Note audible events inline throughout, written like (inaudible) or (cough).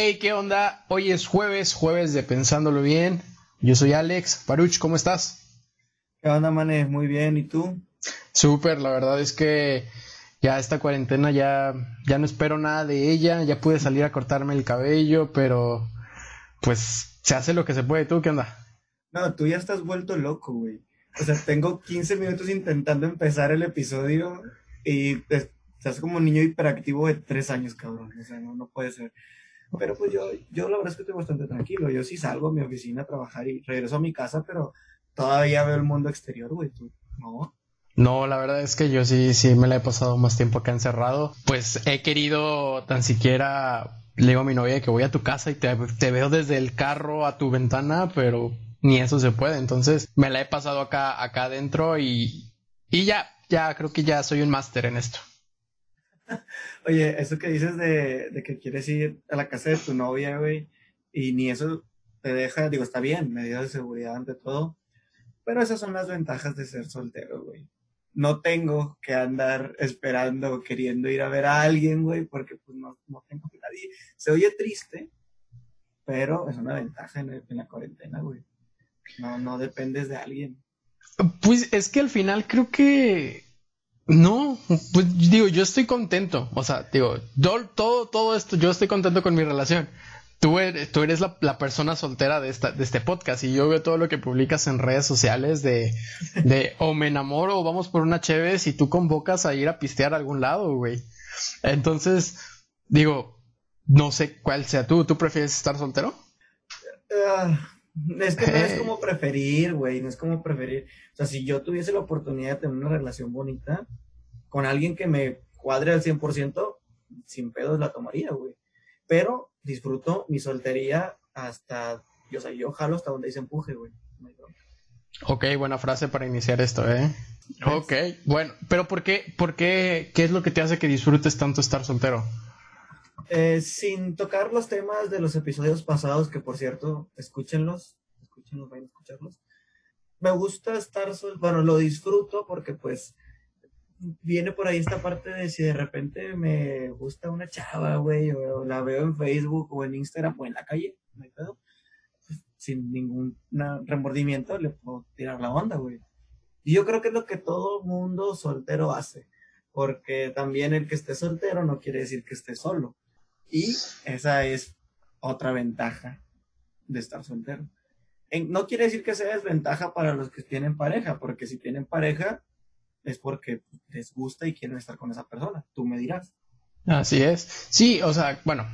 Hey, ¿qué onda? Hoy es jueves, jueves de Pensándolo Bien. Yo soy Alex. Paruch, ¿cómo estás? ¿Qué onda, manes? Muy bien, ¿y tú? Súper, la verdad es que ya esta cuarentena ya, ya no espero nada de ella, ya pude salir a cortarme el cabello, pero pues se hace lo que se puede. ¿Tú qué onda? No, tú ya estás vuelto loco, güey. O sea, tengo 15 minutos intentando empezar el episodio y estás como un niño hiperactivo de 3 años, cabrón. O sea, no, no puede ser. Pero pues yo, yo la verdad es que estoy bastante tranquilo. Yo sí salgo a mi oficina a trabajar y regreso a mi casa, pero todavía veo el mundo exterior, güey. ¿Tú no? No, la verdad es que yo sí, sí me la he pasado más tiempo acá encerrado. Pues he querido tan siquiera, le digo a mi novia que voy a tu casa y te, te veo desde el carro a tu ventana, pero ni eso se puede. Entonces me la he pasado acá, acá adentro y, y ya, ya creo que ya soy un máster en esto. (laughs) Oye, eso que dices de, que quieres ir a la casa de tu novia, güey, y ni eso te deja, digo, está bien, medidas de seguridad ante todo, pero esas son las ventajas de ser soltero, güey. No tengo que andar esperando, queriendo ir a ver a alguien, güey, porque pues no, no tengo que nadie. Se oye triste, pero es una ventaja en, en la cuarentena, güey. No, no dependes de alguien. Pues es que al final creo que no, pues digo, yo estoy contento. O sea, digo, todo, todo esto, yo estoy contento con mi relación. Tú eres, tú eres la, persona soltera de, esta, de este podcast y yo veo todo lo que publicas en redes sociales de, o me enamoro o vamos por una chévere y tú convocas a ir a pistear a algún lado, güey. Entonces, digo, no sé cuál sea tú. ¿Tú prefieres estar soltero? Uh, (laughs) es que no es como preferir, güey, no es como preferir. O sea, si yo tuviese la oportunidad de tener una relación bonita con alguien que me cuadre al 100%, sin pedos la tomaría, güey. Pero disfruto mi soltería hasta, yo, o sea, yo jalo hasta donde dice empuje, güey. Ok, buena frase para iniciar esto, ¿eh? Ok, bueno, pero ¿por qué, por qué, qué es lo que te hace que disfrutes tanto estar soltero? Eh, sin tocar los temas de los episodios pasados, que por cierto, escúchenlos, escúchenlos, vayan a escucharlos. Me gusta estar sol, bueno, lo disfruto porque pues viene por ahí esta parte de si de repente me gusta una chava, güey, o la veo en Facebook o en Instagram o en la calle, no hay pedo, pues, sin ningún remordimiento le puedo tirar la onda, güey. Y yo creo que es lo que todo mundo soltero hace, porque también el que esté soltero no quiere decir que esté solo. Y esa es otra ventaja de estar soltero. no quiere decir que sea desventaja para los que tienen pareja, porque si tienen pareja es porque les gusta y quieren estar con esa persona. Tú me dirás. Así es. Sí, o sea, bueno,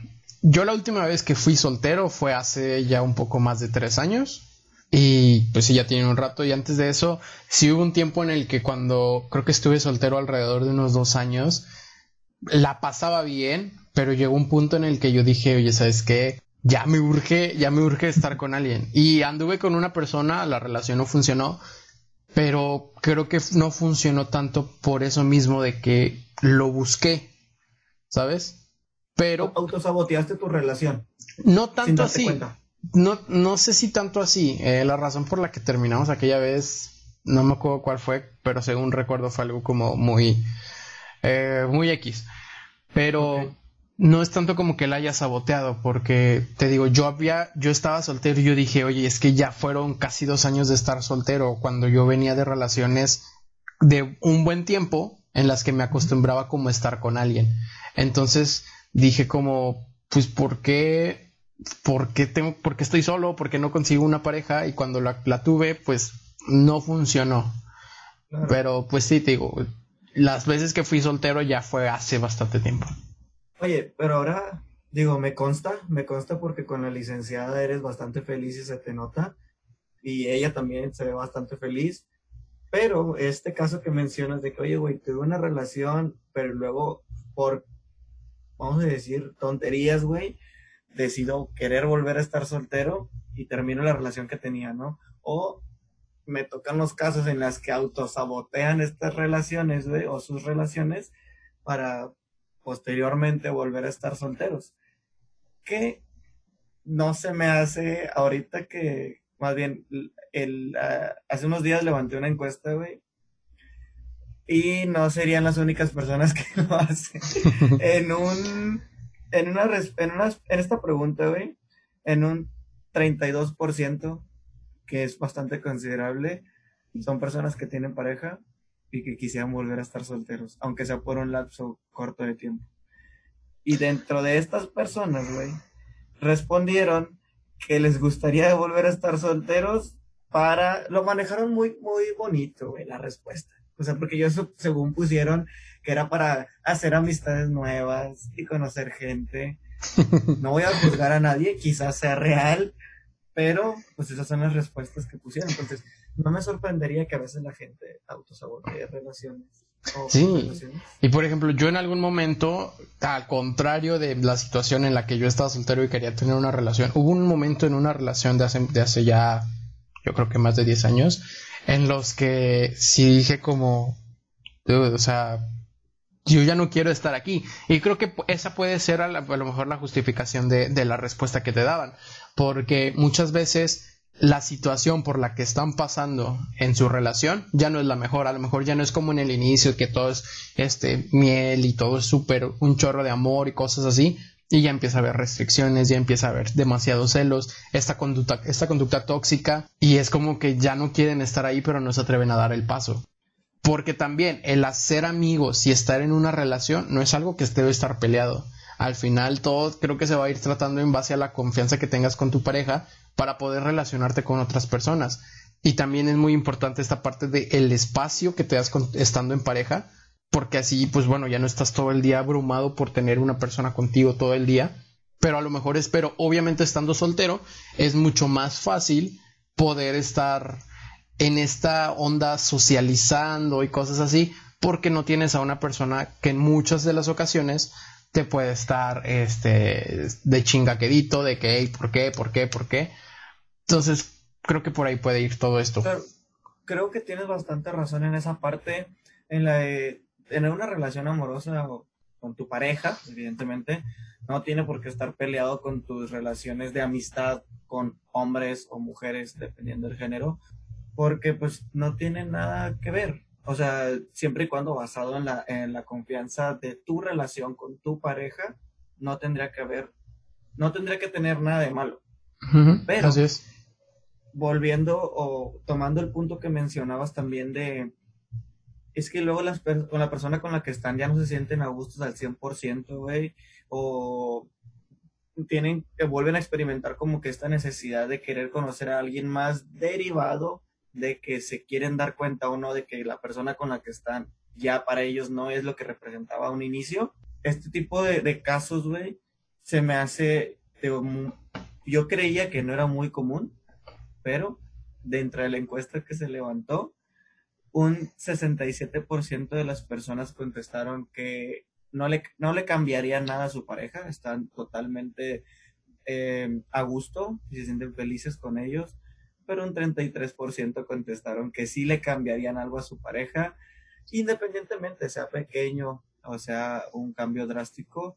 yo la última vez que fui soltero fue hace ya un poco más de tres años. Y pues sí, ya tiene un rato. Y antes de eso, sí hubo un tiempo en el que cuando creo que estuve soltero alrededor de unos dos años, la pasaba bien, pero llegó un punto en el que yo dije, oye, ¿sabes qué? Ya me urge, ya me urge estar con alguien. Y anduve con una persona, la relación no funcionó, pero creo que no funcionó tanto por eso mismo de que lo busqué, ¿sabes? Pero... ¿Autosaboteaste tu relación? No tanto así. No, no sé si tanto así. Eh, la razón por la que terminamos aquella vez, no me acuerdo cuál fue, pero según recuerdo fue algo como muy, eh, muy X. Pero no es tanto como que la haya saboteado, porque te digo, yo había, yo estaba soltero y yo dije, oye, es que ya fueron casi dos años de estar soltero cuando yo venía de relaciones de un buen tiempo en las que me acostumbraba como estar con alguien. Entonces dije como, pues, ¿por qué, por qué tengo, por qué estoy solo? ¿Por qué no consigo una pareja? Y cuando la, la tuve, pues, no funcionó. Pero, pues sí, te digo, las veces que fui soltero ya fue hace bastante tiempo. Oye, pero ahora, digo, me consta, me consta porque con la licenciada eres bastante feliz y se te nota. Y ella también se ve bastante feliz. Pero este caso que mencionas de que, oye, güey, tuve una relación, pero luego por, vamos a decir, tonterías, güey, decido querer volver a estar soltero y termino la relación que tenía, ¿no? O me tocan los casos en las que autosabotean estas relaciones, güey, o sus relaciones para posteriormente volver a estar solteros. Que no se me hace ahorita que, más bien, el, ah, hace unos días levanté una encuesta, güey, y no serían las únicas personas que (laughs) lo hacen. en un en, una, en, una, en esta pregunta, güey, en un 32%, que es bastante considerable, son personas que tienen pareja y que quisieran volver a estar solteros, aunque sea por un lapso corto de tiempo. Y dentro de estas personas, güey, respondieron que les gustaría volver a estar solteros para, lo manejaron muy, muy bonito, güey, la respuesta. O sea, porque ellos según pusieron que era para hacer amistades nuevas y conocer gente. (laughs) No voy a juzgar a nadie, quizás sea real, pero pues esas son las respuestas que pusieron. Entonces, no me sorprendería que a veces la gente autosabotee relaciones. sí, y por ejemplo, yo en algún momento, al contrario de la situación en la que yo estaba soltero y quería tener una relación, hubo un momento en una relación de hace, de hace ya, yo creo que más de 10 años, en los que sí dije como, o sea, yo ya no quiero estar aquí. Y creo que esa puede ser a, lo mejor la justificación de, de, la respuesta que te daban. Porque muchas veces la situación por la que están pasando en su relación ya no es la mejor. A lo mejor ya no es como en el inicio que todo es este miel y todo es súper un chorro de amor y cosas así. Y ya empieza a haber restricciones, ya empieza a haber demasiados celos, esta conducta, esta conducta tóxica, y es como que ya no quieren estar ahí, pero no se atreven a dar el paso. Porque también el hacer amigos y estar en una relación no es algo que debe estar peleado. Al final todo creo que se va a ir tratando en base a la confianza que tengas con tu pareja para poder relacionarte con otras personas. Y también es muy importante esta parte de espacio que te das estando en pareja, porque así pues bueno, ya no estás todo el día abrumado por tener una persona contigo todo el día, pero a lo mejor es, pero obviamente estando soltero es mucho más fácil poder estar en esta onda socializando y cosas así, porque no tienes a una persona que en muchas de las ocasiones te puede estar este, de chingaquedito, de que, ¿por qué? ¿Por qué? ¿Por qué? Entonces, creo que por ahí puede ir todo esto. creo que tienes bastante razón en esa parte, en la de tener una relación amorosa con tu pareja, evidentemente, no tiene por qué estar peleado con tus relaciones de amistad con hombres o mujeres, dependiendo del género, porque pues no tiene nada que ver. O sea, siempre y cuando basado en la, en la confianza de tu relación con tu pareja, no tendría que haber, no tendría que tener nada de malo. Pero, volviendo o tomando el punto que mencionabas también de, es que luego las, con la persona con la que están ya no se sienten a gustos al 100%, güey, o tienen, que vuelven a experimentar como que esta necesidad de querer conocer a alguien más derivado de que se quieren dar cuenta o no de que la persona con la que están ya para ellos no es lo que representaba un inicio. Este tipo de, casos, güey, se me hace, yo creía que no era muy común, pero dentro de la encuesta que se levantó, un 67% de las personas contestaron que no le, no le cambiaría nada a su pareja, están totalmente eh, a gusto y se sienten felices con ellos pero un 33% contestaron que sí le cambiarían algo a su pareja, independientemente sea pequeño o sea un cambio drástico.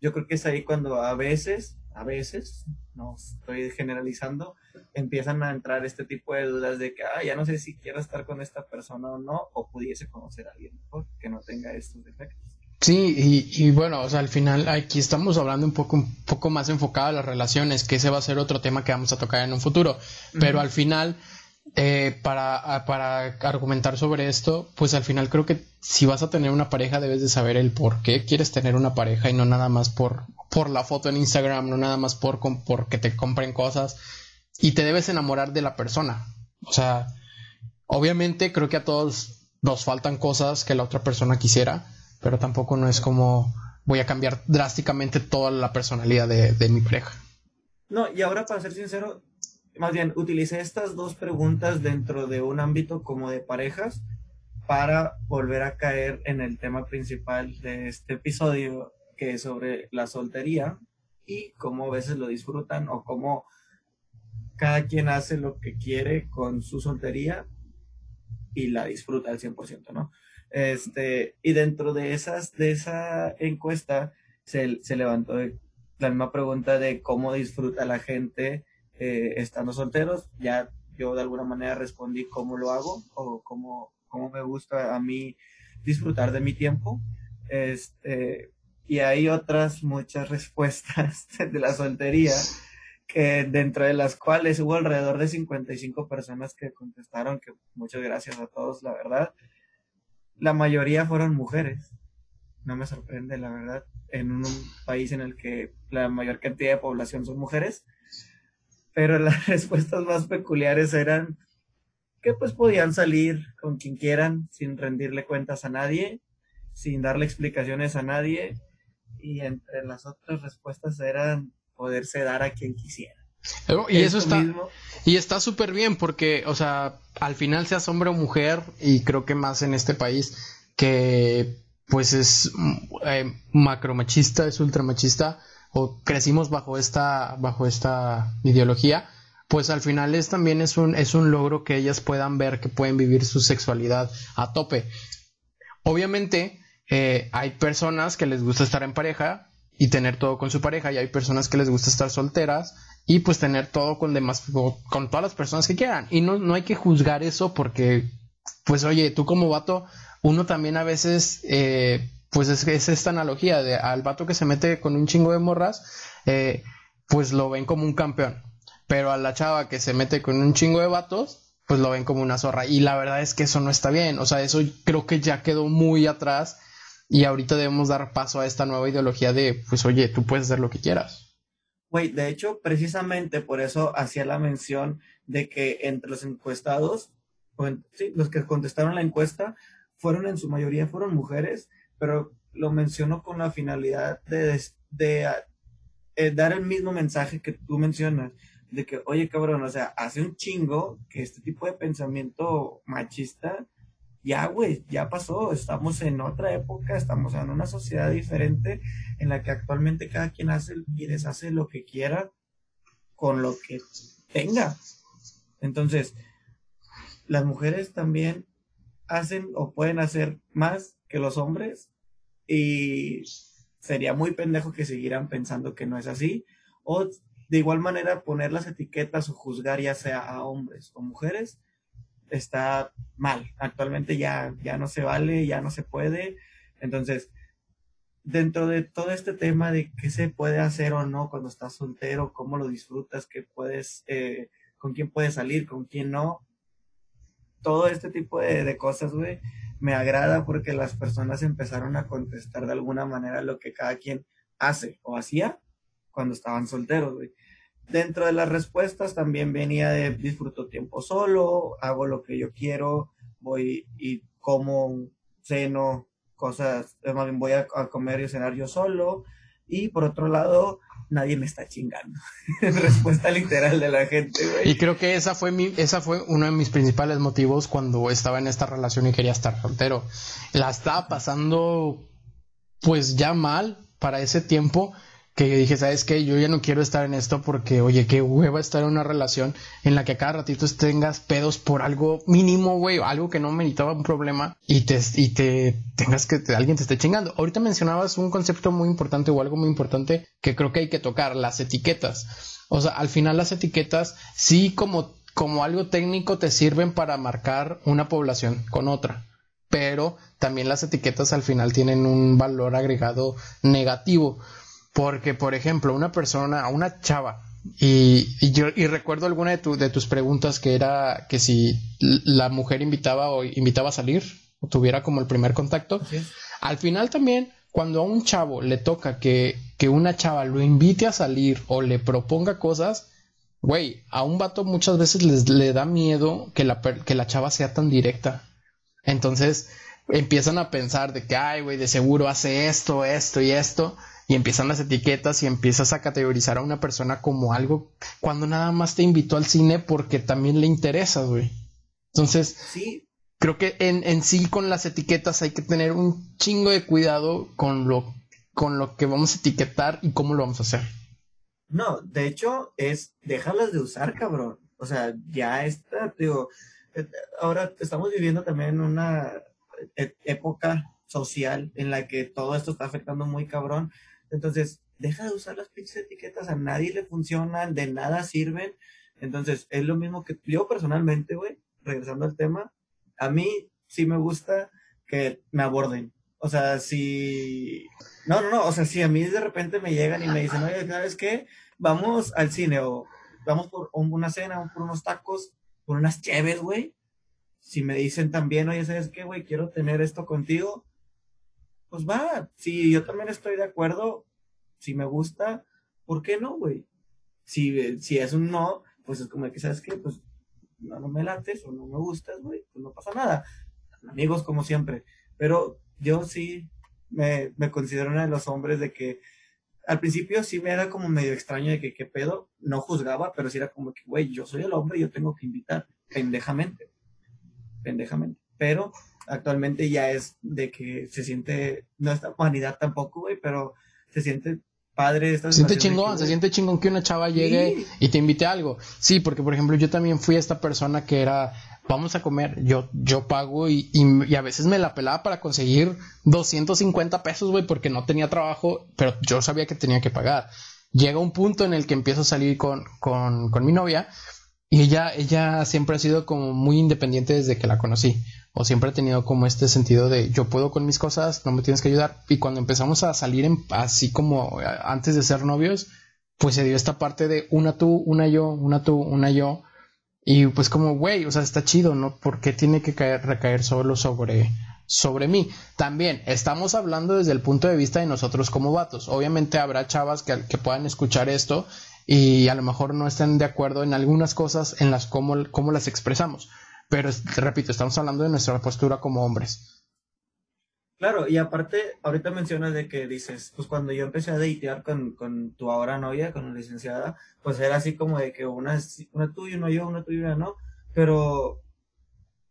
Yo creo que es ahí cuando a veces, a veces, no estoy generalizando, empiezan a entrar este tipo de dudas de que, ah, ya no sé si quiero estar con esta persona o no, o pudiese conocer a alguien mejor que no tenga estos defectos. Sí, y, y, bueno, o sea, al final aquí estamos hablando un poco, un poco más enfocado a las relaciones, que ese va a ser otro tema que vamos a tocar en un futuro. Pero al final, eh, para, para argumentar sobre esto, pues al final creo que si vas a tener una pareja debes de saber el por qué quieres tener una pareja y no nada más por, por la foto en Instagram, no nada más por, por que te compren cosas. Y te debes enamorar de la persona. O sea, obviamente creo que a todos nos faltan cosas que la otra persona quisiera pero tampoco no es como voy a cambiar drásticamente toda la personalidad de, mi pareja. No, y ahora para ser sincero, más bien utilicé estas dos preguntas dentro de un ámbito como de parejas para volver a caer en el tema principal de este episodio, que es sobre la soltería y cómo a veces lo disfrutan o cómo cada quien hace lo que quiere con su soltería y la disfruta al 100%, ¿no? Este, y dentro de esas, de esa encuesta se, levantó la misma pregunta de cómo disfruta la gente eh, estando solteros. Ya yo de alguna manera respondí cómo lo hago o cómo, cómo me gusta a mí disfrutar de mi tiempo. Este, Y hay otras muchas respuestas (laughs) de la soltería, que dentro de las cuales hubo alrededor de 55 personas que contestaron, que muchas gracias a todos, la verdad. La mayoría fueron mujeres. No me sorprende, la verdad, en un país en el que la mayor cantidad de población son mujeres. Pero las (laughs) respuestas más peculiares eran que pues podían salir con quien quieran sin rendirle cuentas a nadie, sin darle explicaciones a nadie y entre las otras respuestas eran poderse dar a quien quisiera. Y eso está y está súper bien porque, o sea, al final seas hombre o mujer y creo que más en este país que pues es eh, macromachista, es ultramachista o crecimos bajo esta bajo esta ideología, pues al final es también es un es un logro que ellas puedan ver que pueden vivir su sexualidad a tope. Obviamente eh, hay personas que les gusta estar en pareja y tener todo con su pareja y hay personas que les gusta estar solteras y pues tener todo con demás con todas las personas que quieran. Y no, no hay que juzgar eso porque pues oye tú como vato uno también a veces eh, pues es, es, esta analogía de al vato que se mete con un chingo de morras eh, pues lo ven como un campeón. Pero a la chava que se mete con un chingo de vatos pues lo ven como una zorra. Y la verdad es que eso no está bien. O sea eso creo que ya quedó muy atrás y ahorita debemos dar paso a esta nueva ideología de, pues oye, tú puedes hacer lo que quieras. Güey, de hecho, precisamente por eso hacía la mención de que entre los encuestados, sí, los que contestaron la encuesta, fueron en su mayoría fueron mujeres, pero lo menciono con la finalidad de, de, eh, dar el mismo mensaje que tú mencionas, de que, oye, cabrón, o sea, hace un chingo que este tipo de pensamiento machista ya, güey, ya pasó, estamos en otra época, estamos en una sociedad diferente en la que actualmente cada quien hace y deshace lo que quiera con lo que tenga. Entonces, las mujeres también hacen o pueden hacer más que los hombres y sería muy pendejo que siguieran pensando que no es así o de igual manera poner las etiquetas o juzgar ya sea a hombres o mujeres está mal. Actualmente ya, ya no se vale, ya no se puede. Entonces, dentro de todo este tema de qué se puede hacer o no cuando estás soltero, cómo lo disfrutas, qué puedes, eh, con quién puedes salir, con quién no, todo este tipo de, de cosas, güey, me agrada porque las personas empezaron a contestar de alguna manera lo que cada quien hace o hacía cuando estaban solteros, güey. Dentro de las respuestas también venía de disfruto tiempo solo, hago lo que yo quiero, voy y como, ceno, cosas, bien voy a, comer y cenar yo solo. Y por otro lado, nadie me está chingando. (laughs) Respuesta literal de la gente. Y creo que esa fue mi, esa fue uno de mis principales motivos cuando estaba en esta relación y quería estar soltero. La estaba pasando pues ya mal para ese tiempo que dije, ¿sabes qué? Yo ya no quiero estar en esto porque, oye, qué hueva estar en una relación en la que a cada ratito tengas pedos por algo mínimo, güey, algo que no meritaba un problema y te, y te tengas que alguien te esté chingando. Ahorita mencionabas un concepto muy importante o algo muy importante que creo que hay que tocar, las etiquetas. O sea, al final las etiquetas sí como, como algo técnico te sirven para marcar una población con otra pero también las etiquetas al final tienen un valor agregado negativo porque, por ejemplo, una persona, una chava, y, y yo y recuerdo alguna de, tu, de tus preguntas que era que si la mujer invitaba o invitaba a salir, o tuviera como el primer contacto. Al final también, cuando a un chavo le toca que, que una chava lo invite a salir o le proponga cosas, güey, a un vato muchas veces les, le da miedo que la, que la chava sea tan directa. Entonces empiezan a pensar de que, ay, güey, de seguro hace esto, esto y esto y empiezan las etiquetas y empiezas a categorizar a una persona como algo cuando nada más te invitó al cine porque también le interesa, güey. Entonces, sí. creo que en, en sí con las etiquetas hay que tener un chingo de cuidado con lo, con lo que vamos a etiquetar y cómo lo vamos a hacer. No, de hecho es déjalas de usar, cabrón. O sea, ya está, digo, eh, ahora estamos viviendo también una e, época social en la que todo esto está afectando muy cabrón entonces, deja de usar las pinches etiquetas, a nadie le funcionan, de nada sirven. Entonces, es lo mismo que yo personalmente, güey, regresando al tema, a mí sí me gusta que me aborden. O sea, si No, no, no, o sea, si a mí de repente me llegan y me dicen, oye, ¿sabes qué? Vamos al cine o vamos por una cena, o por unos tacos, por unas cheves, güey. Si me dicen también, oye, ¿sabes qué, güey? Quiero tener esto contigo, pues va. Si yo también estoy de acuerdo, si me gusta, ¿por qué no, güey? Si, si es un no, pues es como que, ¿sabes qué? Pues no, no me lates o no me gustas, güey, pues no pasa nada. Amigos como siempre. Pero yo sí me, me considero uno de los hombres de que al principio sí me era como medio extraño de que qué pedo, no juzgaba, pero sí era como que, güey, yo soy el hombre y yo tengo que invitar, pendejamente, pendejamente. Pero actualmente ya es de que se siente, no es vanidad tampoco, güey, pero se siente padre esta Se siente chingón, se siente chingón que una chava llegue y te invite a algo. Sí, porque por ejemplo yo también fui esta persona que era vamos a comer, yo, yo pago y, y, a veces me la pelaba para conseguir 250 pesos, güey, porque no tenía trabajo, pero yo sabía que tenía que pagar. Llega un punto en el que empiezo a salir con, con, con mi novia y ella, ella siempre ha sido como muy independiente desde que la conocí. O siempre ha tenido como este sentido de yo puedo con mis cosas, no me tienes que ayudar. Y cuando empezamos a salir en, así como eh, antes de ser novios, pues se dio esta parte de una tú, una yo, una tú, una yo y pues como, güey, o sea, está chido, ¿no? ¿Por qué tiene que caer, recaer solo sobre, sobre mí? También estamos hablando desde el punto de vista de nosotros como vatos. Obviamente habrá chavas que, que puedan escuchar esto y a lo mejor no estén de acuerdo en algunas cosas en las cómo, cómo las expresamos. Pero repito, estamos hablando de nuestra postura como hombres. Claro, y aparte, ahorita mencionas de que dices, pues cuando yo empecé a datear con, con tu ahora novia, con la licenciada, pues era así como de que una, una tuya, una yo, una tuya, no, pero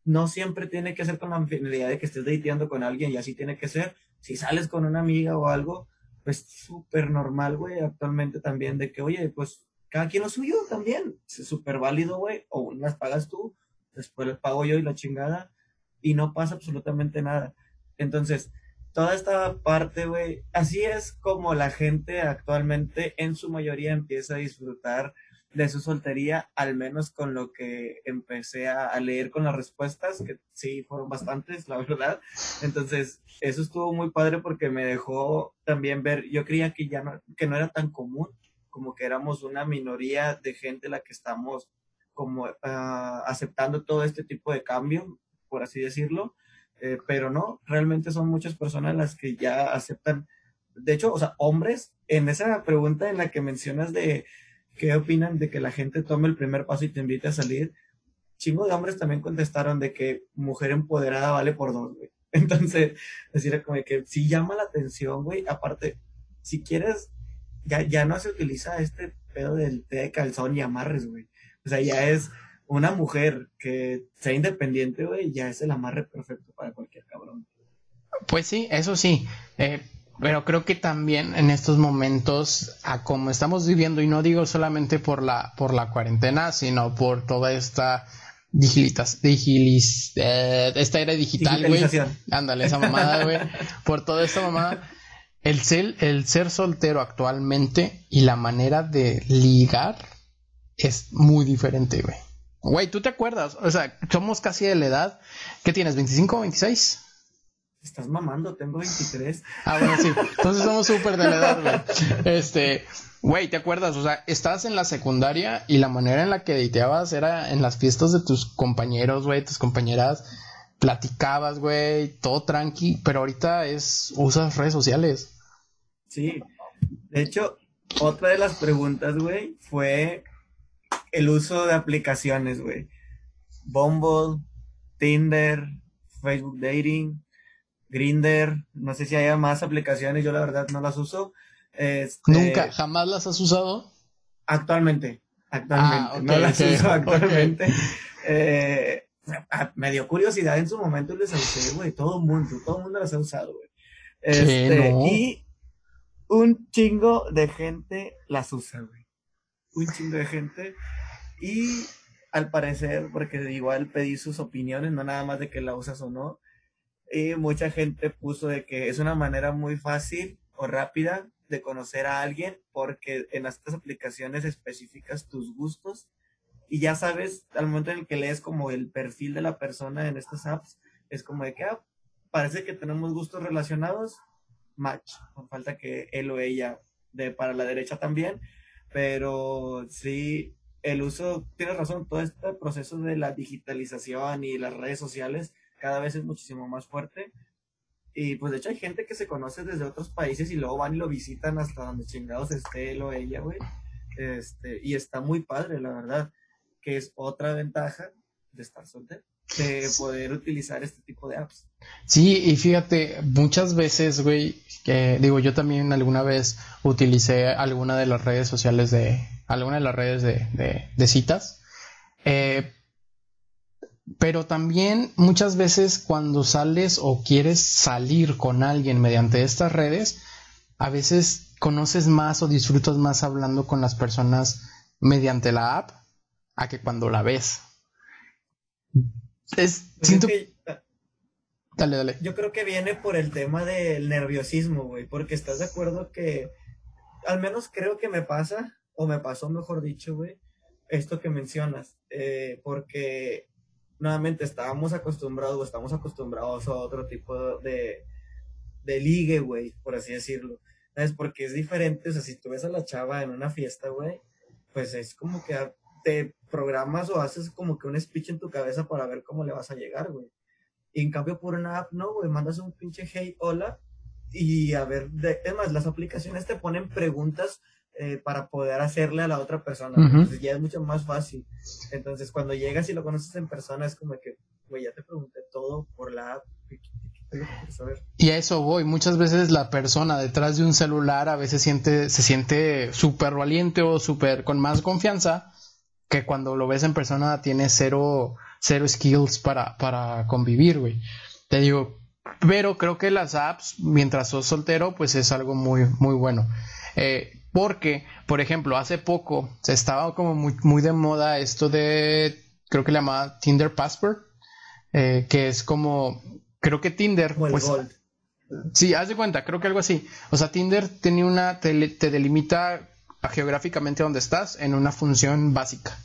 no siempre tiene que ser con la finalidad de que estés dateando con alguien y así tiene que ser. Si sales con una amiga o algo, pues súper normal, güey, actualmente también de que, oye, pues cada quien lo suyo también, es súper válido, güey, o unas pagas tú, después les pago yo y la chingada, y no pasa absolutamente nada. Entonces, toda esta parte, güey, así es como la gente actualmente en su mayoría empieza a disfrutar de su soltería, al menos con lo que empecé a, leer con las respuestas, que sí fueron bastantes, la (laughs) verdad. Entonces, eso estuvo muy padre porque me dejó también ver, yo creía que ya no, que no era tan común, como que éramos una minoría de gente la que estamos como ah, aceptando todo este tipo de cambio, por así decirlo. Eh, pero no, realmente son muchas personas las que ya aceptan, de hecho, o sea, hombres, en esa pregunta en la que mencionas de qué opinan de que la gente tome el primer paso y te invite a salir, chingo de hombres también contestaron de que mujer empoderada vale por dos, güey. (laughs) Entonces, decir como que sí llama la atención, güey. Aparte, si quieres, ya, ya no se utiliza este pedo del té de calzón y amarres, güey. O sea, ya es una mujer que sea independiente, güey, ya es el amarre perfecto para cualquier cabrón. Pues sí, eso sí. Eh, pero creo que también en estos momentos, a como estamos viviendo, y no digo solamente por la, por la cuarentena, sino por toda esta digilitas, digilis, eh, esta era digital, güey. Ándale, esa mamada, güey. por toda esta mamada. El ser, el ser soltero actualmente y la manera de ligar es muy diferente, güey. Güey, ¿tú te acuerdas? O sea, somos casi de la edad. ¿Qué tienes? ¿25 o 26? Estás mamando, tengo 23. Ah, bueno, sí. Entonces somos súper de la edad, güey. Este, güey, ¿te acuerdas? O sea, estabas en la secundaria y la manera en la que editeabas era en las fiestas de tus compañeros, güey, tus compañeras. Platicabas, güey, todo tranqui, pero ahorita es, usas redes sociales. Sí. De hecho, otra de las preguntas, güey, fue el uso de aplicaciones, güey. Bumble, Tinder, Facebook Dating, Grinder, no sé si haya más aplicaciones, yo la verdad no las uso. Este, ¿Nunca? ¿Jamás las has usado? Actualmente, actualmente, ah, no las uso (laughs) actualmente. Eh, me dio curiosidad en su momento les usé, güey, todo el mundo, todo el mundo las ha usado, güey. Este, Y un chingo de gente las usa, güey. Un chingo de gente. Y al parecer, porque igual pedí sus opiniones, no nada más de que la usas o no, y mucha gente puso de que es una manera muy fácil o rápida de conocer a alguien porque en estas aplicaciones específicas tus gustos y ya sabes al momento en el que lees como el perfil de la persona en estas apps es como de que ah, parece que tenemos gustos relacionados match, con falta que él o ella de para la derecha también, pero sí, el uso, tienes razón, todo este proceso de la digitalización y las redes sociales cada vez es muchísimo más fuerte. Y pues de hecho hay gente que se conoce desde otros países y luego van y lo visitan hasta donde chingados esté él o ella, güey. Este, y está muy padre, la verdad, que es otra ventaja de estar soltero de poder utilizar este tipo de apps. Sí, y fíjate, muchas veces, güey, digo, yo también alguna vez utilicé alguna de las redes sociales de, alguna de las redes de, de, citas, eh, pero también muchas veces cuando sales o quieres salir con alguien mediante estas redes, a veces conoces más o disfrutas más hablando con las personas mediante la app a que cuando la ves. Es, siento... que, dale, dale. Yo creo que viene por el tema del nerviosismo, güey, porque estás de acuerdo que, al menos creo que me pasa, o me pasó, mejor dicho, güey, esto que mencionas, eh, porque nuevamente estábamos acostumbrados, o estamos acostumbrados a otro tipo de, de ligue, güey, por así decirlo. ¿Sabes? Porque es diferente, o sea, si tú ves a la chava en una fiesta, güey, pues es como que te programas o haces como que un speech en tu cabeza para ver cómo le vas a llegar, güey. Y en cambio por una app, no, güey, mandas un pinche hey, hola, y a ver, de, además, las aplicaciones te ponen preguntas eh, para poder hacerle a la otra persona. Entonces ya es mucho más fácil. Entonces cuando llegas y lo conoces en persona es como que, güey, ya te pregunté todo por la app. Y a eso voy. Muchas veces la persona detrás de un celular a veces siente, se siente súper valiente o súper con más confianza que cuando lo ves en persona tiene cero, cero skills para, para convivir, güey. Te digo, pero creo que las apps, mientras sos soltero, pues es algo muy, muy bueno. Eh, porque, por ejemplo, hace poco se estaba como muy, muy de moda esto de, creo que le llamaba Tinder Passport, eh, que es como, creo que Tinder, pues, sí, haz de cuenta, creo que algo así. O sea, Tinder tiene una, te delimita geográficamente donde estás en una función básica.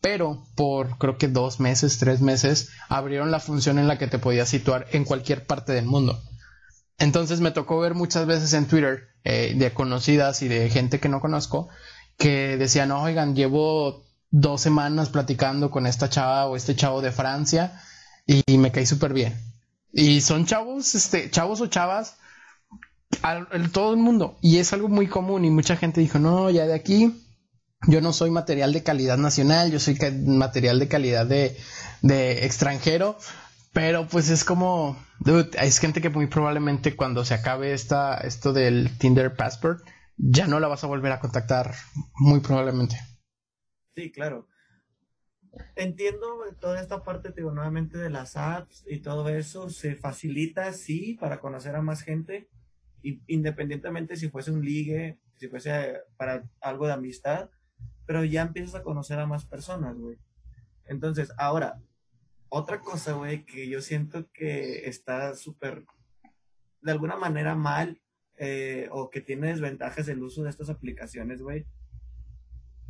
Pero por creo que dos meses, tres meses, abrieron la función en la que te podías situar en cualquier parte del mundo. Entonces me tocó ver muchas veces en Twitter eh, de conocidas y de gente que no conozco que decían, oigan, llevo dos semanas platicando con esta chava o este chavo de Francia y, me caí súper bien. Y son chavos, este, chavos o chavas todo el mundo. Y es algo muy común y mucha gente dijo, no, ya de aquí, yo no soy material de calidad nacional, yo soy material de calidad de, de extranjero. Pero pues es como, dude, es gente que muy probablemente cuando se acabe esta, esto del Tinder Passport, ya no la vas a volver a contactar, muy probablemente. Sí, claro. Entiendo toda esta parte, digo, nuevamente de las apps y todo eso, se facilita, sí, para conocer a más gente, independientemente si fuese un ligue, si fuese para algo de amistad, pero ya empiezas a conocer a más personas, güey. Entonces, ahora, otra cosa, güey, que yo siento que está súper, de alguna manera mal, eh, o que tiene desventajas el uso de estas aplicaciones, güey,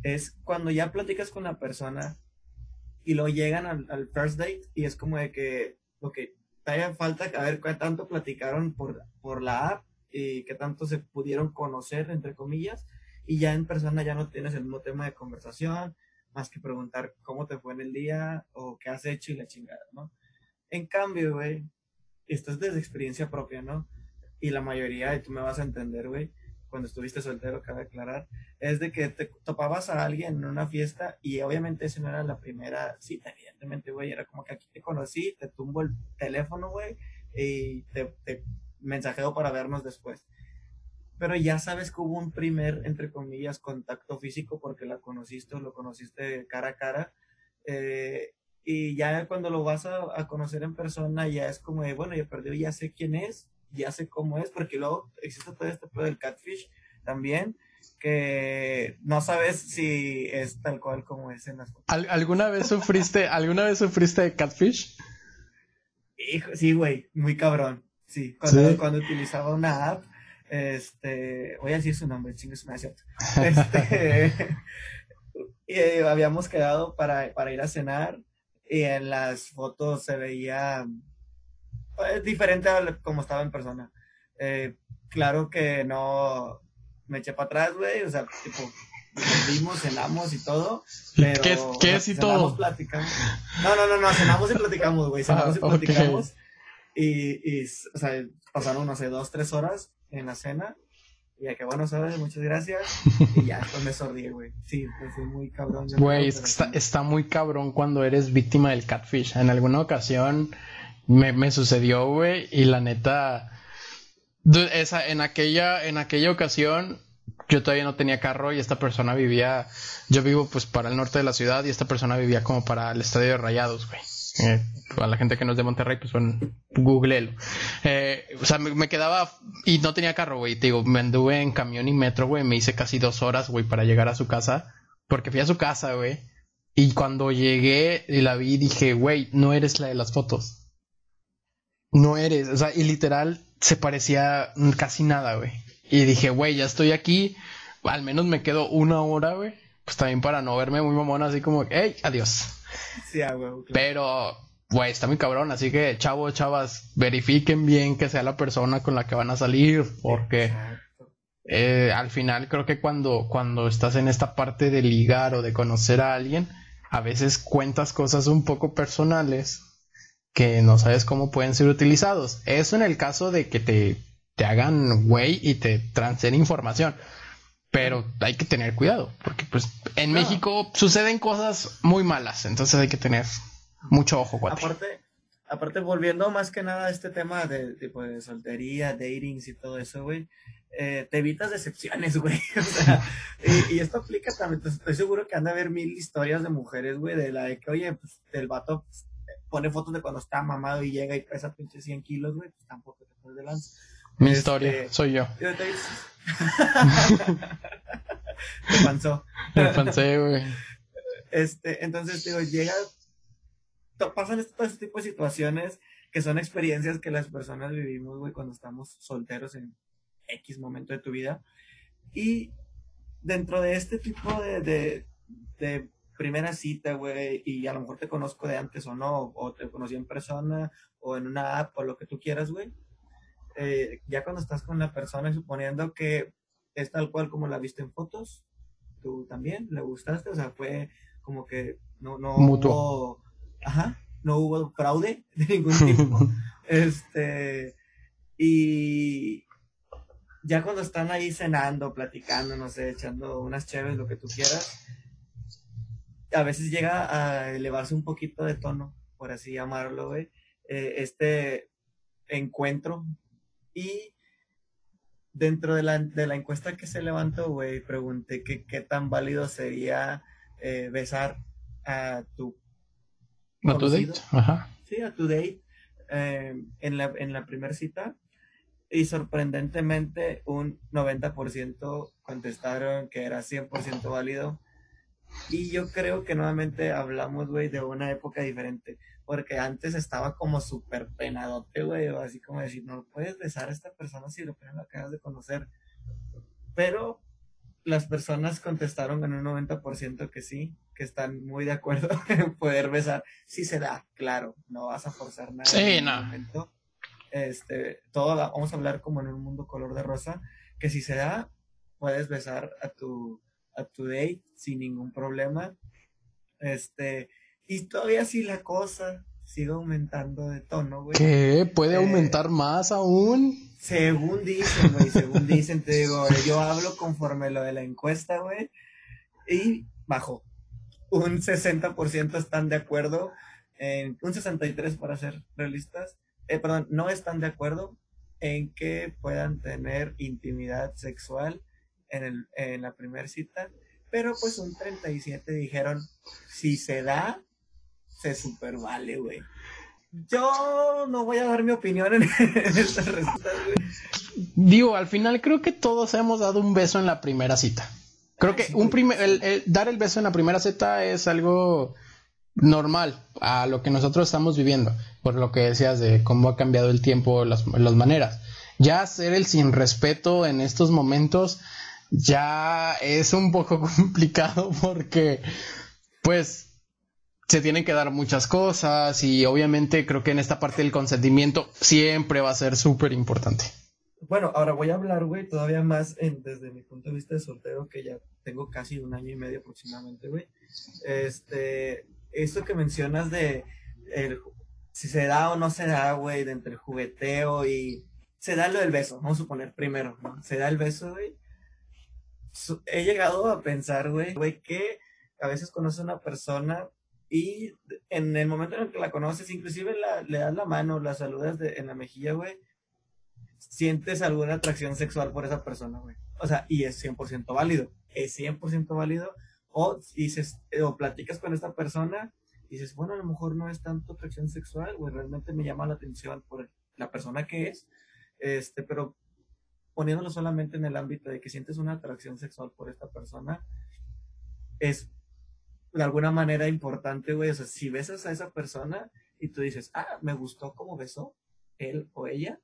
es cuando ya platicas con la persona y lo llegan al, al first date y es como de que, ok, te haya falta a ver qué tanto platicaron por, por la app y qué tanto se pudieron conocer, entre comillas, y ya en persona ya no tienes el mismo tema de conversación, más que preguntar cómo te fue en el día o qué has hecho y la chingada, ¿no? En cambio, güey, esto es desde experiencia propia, ¿no? Y la mayoría, y tú me vas a entender, güey, cuando estuviste soltero, cabe aclarar, es de que te topabas a alguien en una fiesta y obviamente esa no era la primera cita, evidentemente, güey, era como que aquí te conocí, te tumbo el teléfono, güey, y te, te mensajeo para vernos después. Pero ya sabes que hubo un primer, entre comillas, contacto físico porque la conociste o lo conociste cara a cara. Eh, y ya cuando lo vas a, conocer en persona, ya es como de, bueno, ya perdí, ya sé quién es, ya sé cómo es, porque luego existe todo este pedo del catfish también, que no sabes si es tal cual como es en las ¿Alguna vez sufriste, alguna vez sufriste de catfish? Hijo, sí, güey, muy cabrón. Sí, cuando, cuando utilizaba una app, este, voy a decir su nombre, chingues, me cierto. Este, (laughs) y eh, habíamos quedado para, para ir a cenar y en las fotos se veía pues, diferente a como estaba en persona. Eh, claro que no me eché para atrás, güey, o sea, tipo, vimos, cenamos y todo. Pero, ¿Qué, qué es y todo? Platicamos. No, no, no, no, cenamos y platicamos, güey, cenamos y ah, platicamos. Y, y, o sea, pasaron, no sé, dos, tres horas en la cena. Y a que bueno, sabes, muchas gracias. (laughs) Y ya, pues me sordí, güey. Sí, pues fui muy cabrón. Güey, es que está, está, muy cabrón cuando eres víctima del catfish. En alguna ocasión me, me sucedió, güey, y la neta. Esa, en aquella, en aquella ocasión, yo todavía no tenía carro y esta persona vivía, yo vivo pues para el norte de la ciudad y esta persona vivía como para el estadio de Rayados, güey. Eh, a la gente que no es de Monterrey, pues bueno, googlelo. Eh, o sea, me, quedaba y no tenía carro, güey. Te digo, me anduve en camión y metro, güey. Me hice casi dos horas, güey, para llegar a su casa. Porque fui a su casa, güey. Y cuando llegué y la vi, dije, güey, no eres la de las fotos. No eres. O sea, y literal se parecía casi nada, güey. Y dije, güey, ya estoy aquí. Al menos me quedo una hora, güey. Pues también para no verme muy mamona, así como, hey, adiós. Sí, Pero, güey, está muy cabrón. Así que, chavos, chavas, verifiquen bien que sea la persona con la que van a salir. Porque eh, al final creo que cuando, cuando estás en esta parte de ligar o de conocer a alguien, a veces cuentas cosas un poco personales que no sabes cómo pueden ser utilizados. Eso en el caso de que te, te hagan güey y te transferen información. Pero hay que tener cuidado, porque pues en México suceden cosas muy malas, entonces hay que tener mucho ojo, cuate. Aparte, aparte volviendo más que nada a este tema de tipo de soltería, datings y todo eso, güey, eh, te evitas decepciones, (laughs) güey. O sea, y, esto aplica también, pues, estoy seguro que han de haber mil historias de mujeres, güey, de la de que, oye, pues el vato pues, pone fotos de cuando está mamado y llega y pesa pinche 100 kilos, güey, pues tampoco te puedes de lanza. Mi este, historia, soy yo. Te panzó. Me pansé, güey. Este, entonces, digo, llega, pasan este, todo este tipo de situaciones que son experiencias que las personas vivimos, güey, cuando estamos solteros en X momento de tu vida. Y dentro de este tipo de, de, de primera cita, güey, y a lo mejor te conozco de antes o no, o te conocí en persona, o en una app, o lo que tú quieras, güey. Eh, ya cuando estás con la persona, suponiendo que es tal cual como la viste en fotos, tú también le gustaste, o sea, fue como que no, no hubo, ajá, no hubo fraude (laughs) de ningún (laughs) tipo. este, y ya cuando están ahí cenando, platicando, no sé, echando unas chéves, lo que tú quieras, a veces llega a elevarse un poquito de tono, por así llamarlo, güey, eh, este encuentro y dentro de la, de la encuesta que se levantó, güey, pregunté que qué tan válido sería eh, besar a tu... A tu date, ajá. Sí, a tu date eh, en la, en la primera cita. Y sorprendentemente un 90% contestaron que era 100% válido. Y yo creo que nuevamente hablamos, güey, de una época diferente porque antes estaba como súper penadote, güey, o así como decir, no puedes besar a esta persona si lo la acabas de conocer. Pero las personas contestaron en un 90% que sí, que están muy de acuerdo (laughs) en poder besar. Sí se da, claro, no vas a forzar nada. Sí, no. Este, todo vamos a hablar como en un mundo color de rosa, que si se da, puedes besar a tu, a tu date sin ningún problema. Este, y todavía si la cosa sigue aumentando de tono, güey. ¿Qué? ¿Puede eh, aumentar más aún? Según dicen, güey, según (laughs) dicen, te digo, yo hablo conforme lo de la encuesta, güey, y bajó. Un 60% están de acuerdo, en, un 63% para ser realistas, eh, perdón, no están de acuerdo en que puedan tener intimidad sexual en, el, en la primera cita, pero pues un 37 dijeron, si se da, se super vale, güey. Yo no voy a dar mi opinión en, (laughs) esta receta, güey. Digo, al final creo que todos hemos dado un beso en la primera cita. Creo que un primer, el, dar el beso en la primera cita es algo normal a lo que nosotros estamos viviendo, por lo que decías de cómo ha cambiado el tiempo, las, las maneras. Ya hacer el sin respeto en estos momentos ya es un poco (laughs) complicado porque, pues, se tienen que dar muchas cosas y obviamente creo que en esta parte del consentimiento siempre va a ser súper importante. Bueno, ahora voy a hablar, güey, todavía más en, desde mi punto de vista de soltero, que ya tengo casi un año y medio aproximadamente, güey. Este, esto que mencionas de el, si se da o no se da, güey, de entre el jugueteo y se da lo del beso, vamos a suponer primero, ¿no? Se da el beso, güey. He llegado a pensar, güey, güey, que a veces conoces a una persona y en el momento en el que la conoces, inclusive la, le das la mano, la saludas de, en la mejilla, güey, sientes alguna atracción sexual por esa persona, güey. O sea, y es 100% válido, es 100% válido. O dices, o platicas con esta persona y dices, bueno, a lo mejor no es tanto atracción sexual, güey, realmente me llama la atención por la persona que es, este, pero poniéndolo solamente en el ámbito de que sientes una atracción sexual por esta persona, es de alguna manera importante, güey. O sea, si besas a esa persona y tú dices, ah, me gustó cómo besó él o ella,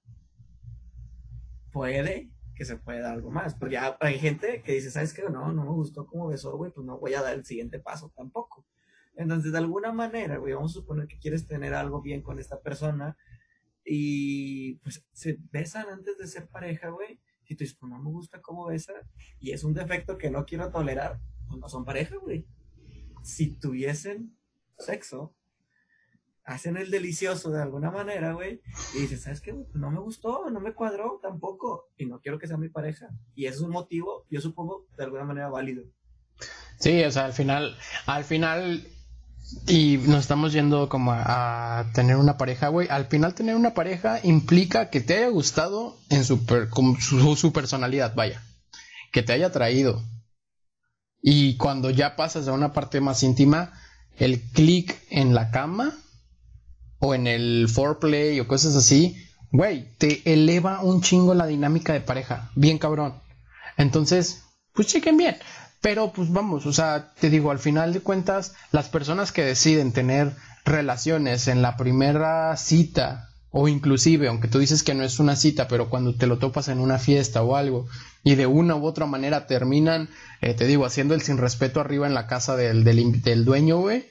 puede que se pueda algo más. Pero ya hay gente que dice, ¿sabes qué? No, no me gustó cómo besó, güey, pues no voy a dar el siguiente paso tampoco. Entonces, de alguna manera, güey, vamos a suponer que quieres tener algo bien con esta persona y pues se besan antes de ser pareja, güey. Y tú dices, pues no me gusta cómo besa y es un defecto que no quiero tolerar, pues no son pareja, güey si tuviesen sexo, hacen el delicioso de alguna manera, güey, y dices, ¿sabes qué? No me gustó, no me cuadró tampoco, y no quiero que sea mi pareja. Y eso es un motivo, yo supongo, de alguna manera válido. Sí, o sea, al final, al final, y nos estamos yendo como a, tener una pareja, güey. Al final tener una pareja implica que te haya gustado en su, su, su personalidad, vaya. Que te haya traído, y cuando ya pasas a una parte más íntima, el clic en la cama o en el foreplay o cosas así, güey, te eleva un chingo la dinámica de pareja. Bien cabrón. Entonces, pues chequen bien. Pero pues vamos, o sea, te digo, al final de cuentas, las personas que deciden tener relaciones en la primera cita o inclusive, aunque tú dices que no es una cita, pero cuando te lo topas en una fiesta o algo y de una u otra manera terminan, eh, te digo, haciendo el sin respeto arriba en la casa del, del, dueño, güey,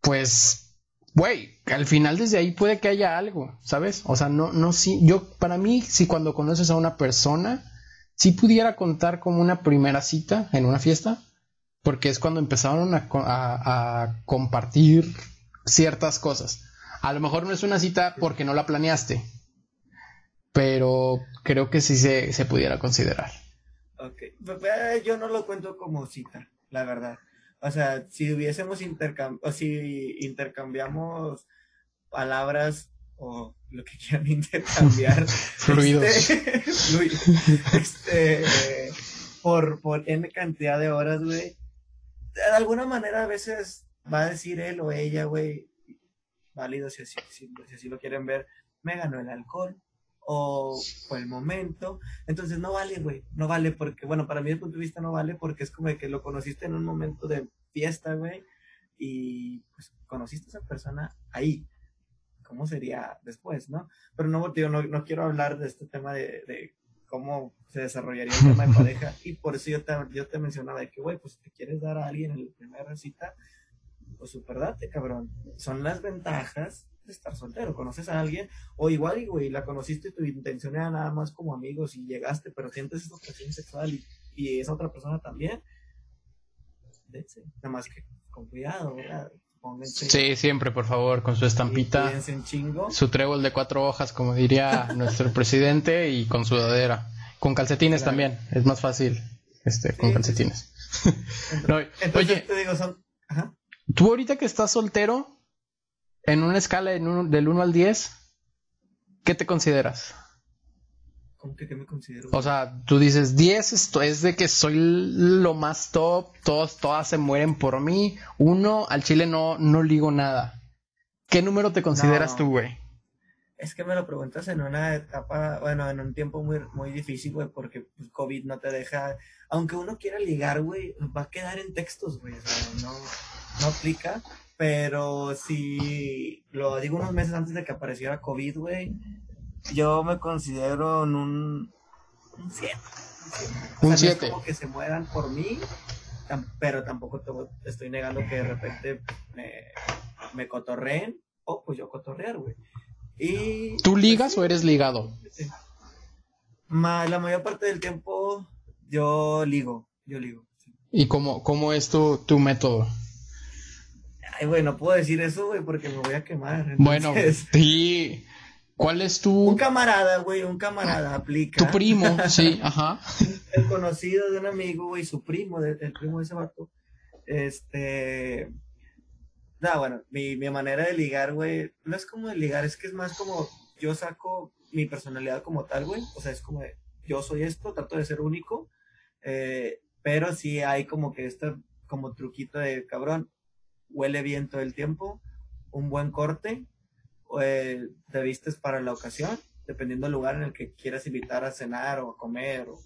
pues, güey, al final desde ahí puede que haya algo, ¿sabes? O sea, no, no, sí, yo, para mí, si cuando conoces a una persona, si pudiera contar como una primera cita en una fiesta, porque es cuando empezaron a compartir ciertas cosas a lo mejor no es una cita porque no la planeaste, pero creo que sí se, pudiera considerar. Ok, pues, eh, yo no lo cuento como cita, la verdad. O sea, si hubiésemos intercambiado, o si intercambiamos palabras o lo que quieran (laughs) intercambiar. (laughs) Fluidos. Este, (laughs) este, por, por N cantidad de horas, güey. De alguna manera a veces va a decir él o ella, güey, válido si así, si, lo quieren ver, me ganó el alcohol o el momento. Entonces no vale, güey, no vale porque, bueno, para mí el punto de vista no vale porque es como que lo conociste en un momento de fiesta, güey, y pues conociste a esa persona ahí. ¿Cómo sería después, no? Pero no, tío, no, no quiero hablar de este tema de, de cómo se desarrollaría el tema de pareja y por eso yo te, yo te mencionaba de que, güey, pues si te quieres dar a alguien en la primera cita, pues super date, cabrón. Son las ventajas de estar soltero. Conoces a alguien, o igual, güey, la conociste y tu intención era nada más como amigos y llegaste, pero sientes esa atracción sexual y, esa otra persona también. Detse. Nada más que con cuidado, ¿verdad? Pónganse, sí, siempre, por favor, con su estampita. Su trébol de cuatro hojas, como diría (laughs) nuestro presidente, y con sudadera. Con calcetines también, es más fácil. Este, con calcetines. Entonces, (laughs) oye, te digo, son. Ajá. Tú ahorita que estás soltero, en una escala del 1 al 10, ¿qué te consideras? ¿Cómo que qué me considero? O sea, tú dices 10 esto es de que soy lo más top, todos, todas se mueren por mí. Uno, al chile no, no ligo nada. ¿Qué número te consideras tú, güey? Es que me lo preguntas en una etapa, bueno, en un tiempo muy, muy difícil, güey, porque pues, COVID no te deja. Aunque uno quiera ligar, güey, va a quedar en textos, güey. O sea, no no aplica, pero si lo digo unos meses antes de que apareciera COVID, güey, yo me considero en un 7. Un 7. como que se mueran por mí, pero tampoco te, estoy negando que de repente me, me cotorreen o pues yo cotorrear, güey. Y, ¿Tú ligas o eres ligado? la mayor parte del tiempo yo ligo, yo ligo. ¿Y cómo, cómo es tu, tu método? Ay, güey, no puedo decir eso, güey, porque me voy a quemar. Bueno, (laughs) sí. ¿Cuál es tu...? Un camarada, güey, un camarada aplica. Tu primo, (laughs) sí, ajá. El conocido de un amigo, güey, su primo, el primo de ese vato. Este... No, bueno, mi, mi manera de ligar, güey, no es como de ligar, es que es más como yo saco mi personalidad como tal, güey. O sea, es como de, yo soy esto, trato de ser único. Eh, pero sí hay como que este como truquito de cabrón, huele bien todo el tiempo, un buen corte, eh, te vistes para la ocasión, dependiendo del lugar en el que quieras invitar a cenar o a comer, o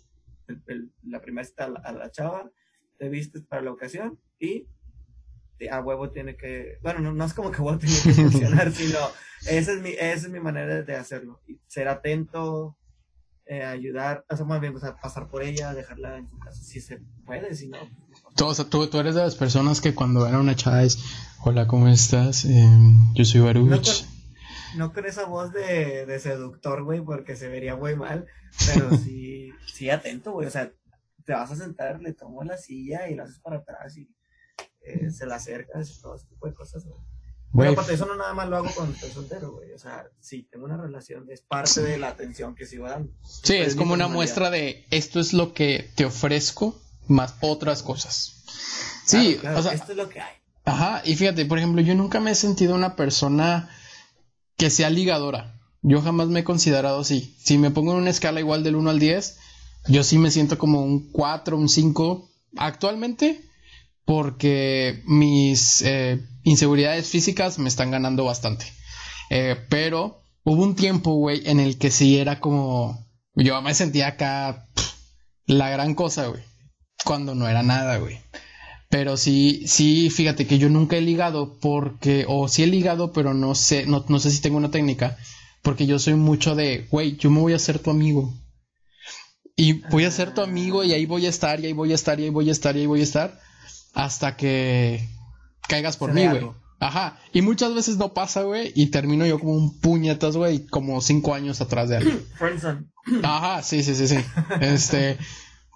la primera cita a la, chava, te vistes para la ocasión y a huevo tiene que, bueno, no, es como que huevo tiene que (laughs) funcionar, sino esa es mi, esa es mi manera de hacerlo, ser atento, eh, ayudar, más bien, pasar por ella, dejarla en su casa, si se puede, si no. Tú, tú, tú eres de las personas que cuando ven a una chava es, hola, ¿cómo estás? Em, yo soy Baruch. No con, esa voz de, de seductor, güey, porque se vería muy mal, pero (laughs) sí, sí atento, güey, o sea, te vas a sentar, le tomo la silla y la haces para atrás y eh, se la acercas y todo ese tipo de cosas, güey. Bueno, aparte eso no nada más lo hago cuando estoy soltero, güey. O sea, sí, tengo una relación, es parte de la atención que sigo dando. Sí, es, como una muestra de esto es lo que te ofrezco más otras cosas. Sí, o sea, esto es lo que hay. Ajá, y fíjate, por ejemplo, yo nunca me he sentido una persona que sea ligadora. Yo jamás me he considerado así. Si me pongo en una escala igual del 1 al 10, yo sí me siento como un 4, un 5 actualmente, porque mis eh, inseguridades físicas me están ganando bastante. Eh, pero hubo un tiempo, güey, en el que sí era como. Yo me sentía acá la gran cosa, güey. Cuando no era nada, güey. Pero sí, sí, fíjate que yo nunca he ligado porque, o sí he ligado, pero no sé, no, no sé si tengo una técnica, porque yo soy mucho de, güey, yo me voy a ser tu amigo. Y voy a ser tu amigo y ahí voy a estar, y ahí voy a estar, y ahí voy a estar, y ahí voy a estar, hasta que caigas por mí, güey. Ajá. Y muchas veces no pasa, güey. Y termino yo como un puñetas, güey, como cinco años atrás de él. Ajá, sí, sí, sí, sí. (laughs) Este.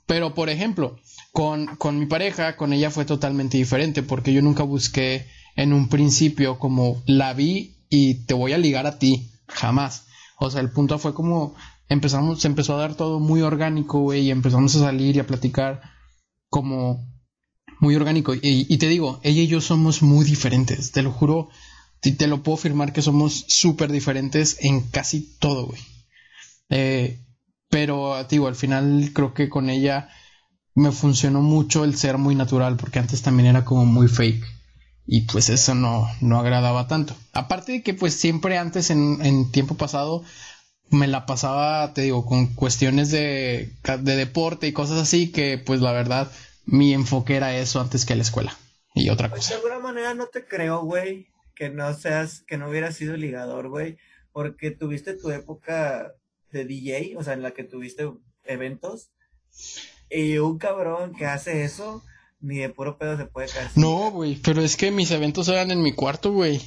Pero, por ejemplo, con, con mi pareja, con ella fue totalmente diferente. Porque yo nunca busqué en un principio como la vi y te voy a ligar a ti. Jamás. O sea, el punto fue como empezamos, se empezó a dar todo muy orgánico, güey, y empezamos a salir y a platicar como muy orgánico. Y, te digo, ella y yo somos muy diferentes, te lo juro, te, te lo puedo afirmar que somos súper diferentes en casi todo, güey. Eh, pero, digo, al final creo que con ella me funcionó mucho el ser muy natural, porque antes también era como muy fake. Y pues eso no, no agradaba tanto. Aparte de que pues siempre antes en, en tiempo pasado me la pasaba, te digo, con cuestiones de, de deporte y cosas así que pues la verdad mi enfoque era eso antes que la escuela y otra cosa. De alguna manera no te creo, güey, que no seas, que no hubieras sido ligador, güey, porque tuviste tu época de DJ, o sea, en la que tuviste eventos, y un cabrón que hace eso, ni de puro pedo se puede caer. No, güey, pero es que mis eventos eran en mi cuarto, güey.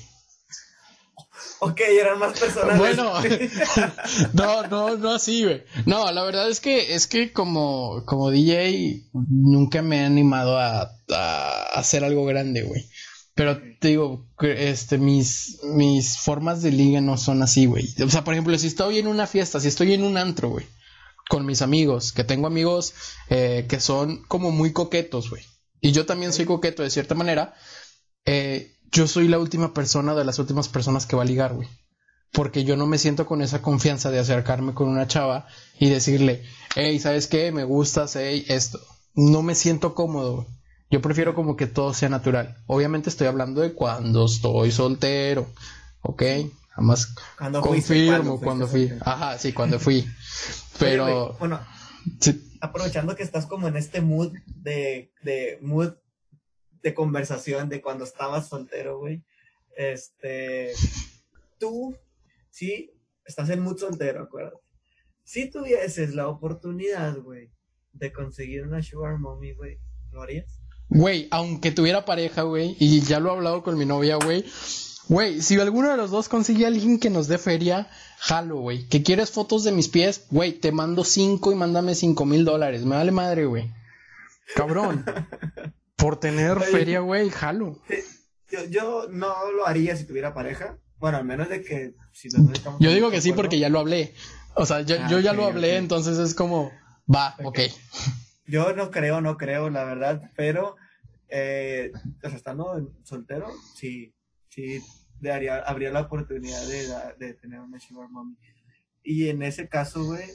Ok, eran más personas. Bueno, (laughs) (laughs) no, no, no así, güey. No, la verdad es que, es que como, como DJ nunca me he animado a, hacer algo grande, güey. Pero te digo, este, mis, mis formas de liga no son así, güey. O sea, por ejemplo, si estoy en una fiesta, si estoy en un antro, güey, con mis amigos, que tengo amigos eh, que son como muy coquetos, güey. Y yo también soy coqueto de cierta manera. Eh, yo soy la última persona de las últimas personas que va a ligar, güey. Porque yo no me siento con esa confianza de acercarme con una chava y decirle, hey, ¿sabes qué? Me gustas, hey, esto. No me siento cómodo, Yo prefiero como que todo sea natural. Obviamente estoy hablando de cuando estoy soltero, ¿ok? Además, confirmo cuando fui. Ajá, sí, cuando fui. Pero... bueno, aprovechando que estás como en este mood de, de mood de conversación de cuando estabas soltero, güey. Este, tú, sí, estás en muy soltero, acuérdate. Si tuvieses la oportunidad, güey, de conseguir una sugar mommy, güey, ¿lo harías? Güey, aunque tuviera pareja, güey, y ya lo he hablado con mi novia, güey, Güey, si alguno de los dos consigue a alguien que nos dé feria, jalo, güey. ¿Que quieres fotos de mis pies? Güey, te mando cinco y mándame cinco mil dólares. Me vale madre, güey. Cabrón. (laughs) Por tener feria, güey, jalo. Yo, yo no lo haría si tuviera pareja. Bueno, al menos de que si Yo digo que sí porque ya lo hablé. O sea, yo, yo ya ah, lo hablé, entonces es como, va, ok. Yo no creo, no creo, la verdad, pero, eh, sea, estando soltero, sí, sí, daría, habría la oportunidad de, de tener una sugar mommy. Y en ese caso, güey,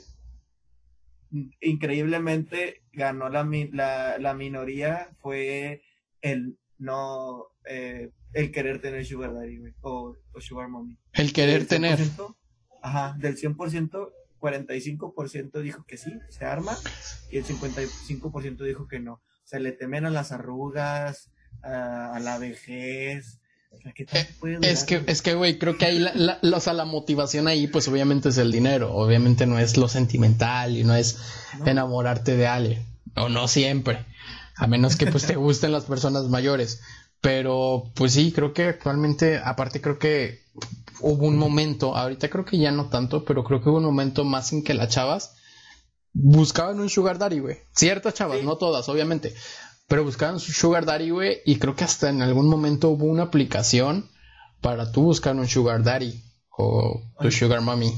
increíblemente ganó la, la, la minoría, fue el no, eh, el querer tener sugar daddy, güey, o, o, sugar mommy. El querer tener. Ajá, del 100%, 45% dijo que sí, se arma, y el 55% dijo que no. O sea, le temen a las arrugas, a, la vejez. Eh, es que, es que, güey, creo que ahí la, la, la motivación ahí, pues obviamente es el dinero. Obviamente no es lo sentimental y no es enamorarte de alguien. O no siempre. A menos que pues te (laughs) gusten las personas mayores. Pero pues sí, creo que actualmente, aparte creo que hubo un momento, ahorita creo que ya no tanto, pero creo que hubo un momento más en que las chavas buscaban un sugar daddy, güey. Ciertas chavas, no todas, obviamente, pero buscaban su sugar daddy, güey, y creo que hasta en algún momento hubo una aplicación para tú buscar un sugar daddy o tu sugar mommy.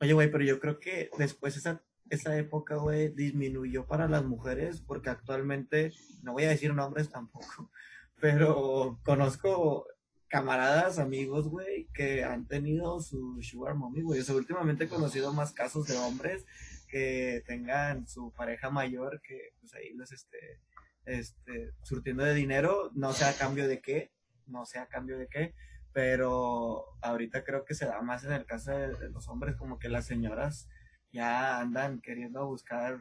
Oye, güey, pero yo creo que después esa, esa época, güey, disminuyó para las mujeres porque actualmente, no voy a decir nombres tampoco, (laughs) pero conozco camaradas, amigos, güey, que han tenido su sugar mommy, güey. O sea, últimamente he conocido más casos de hombres que tengan su pareja mayor que, pues ahí los esté, este, surtiendo de dinero, no sé a cambio de qué, no sé a cambio de qué, pero ahorita creo que se da más en el caso de, los hombres, como que las señoras ya andan queriendo buscar,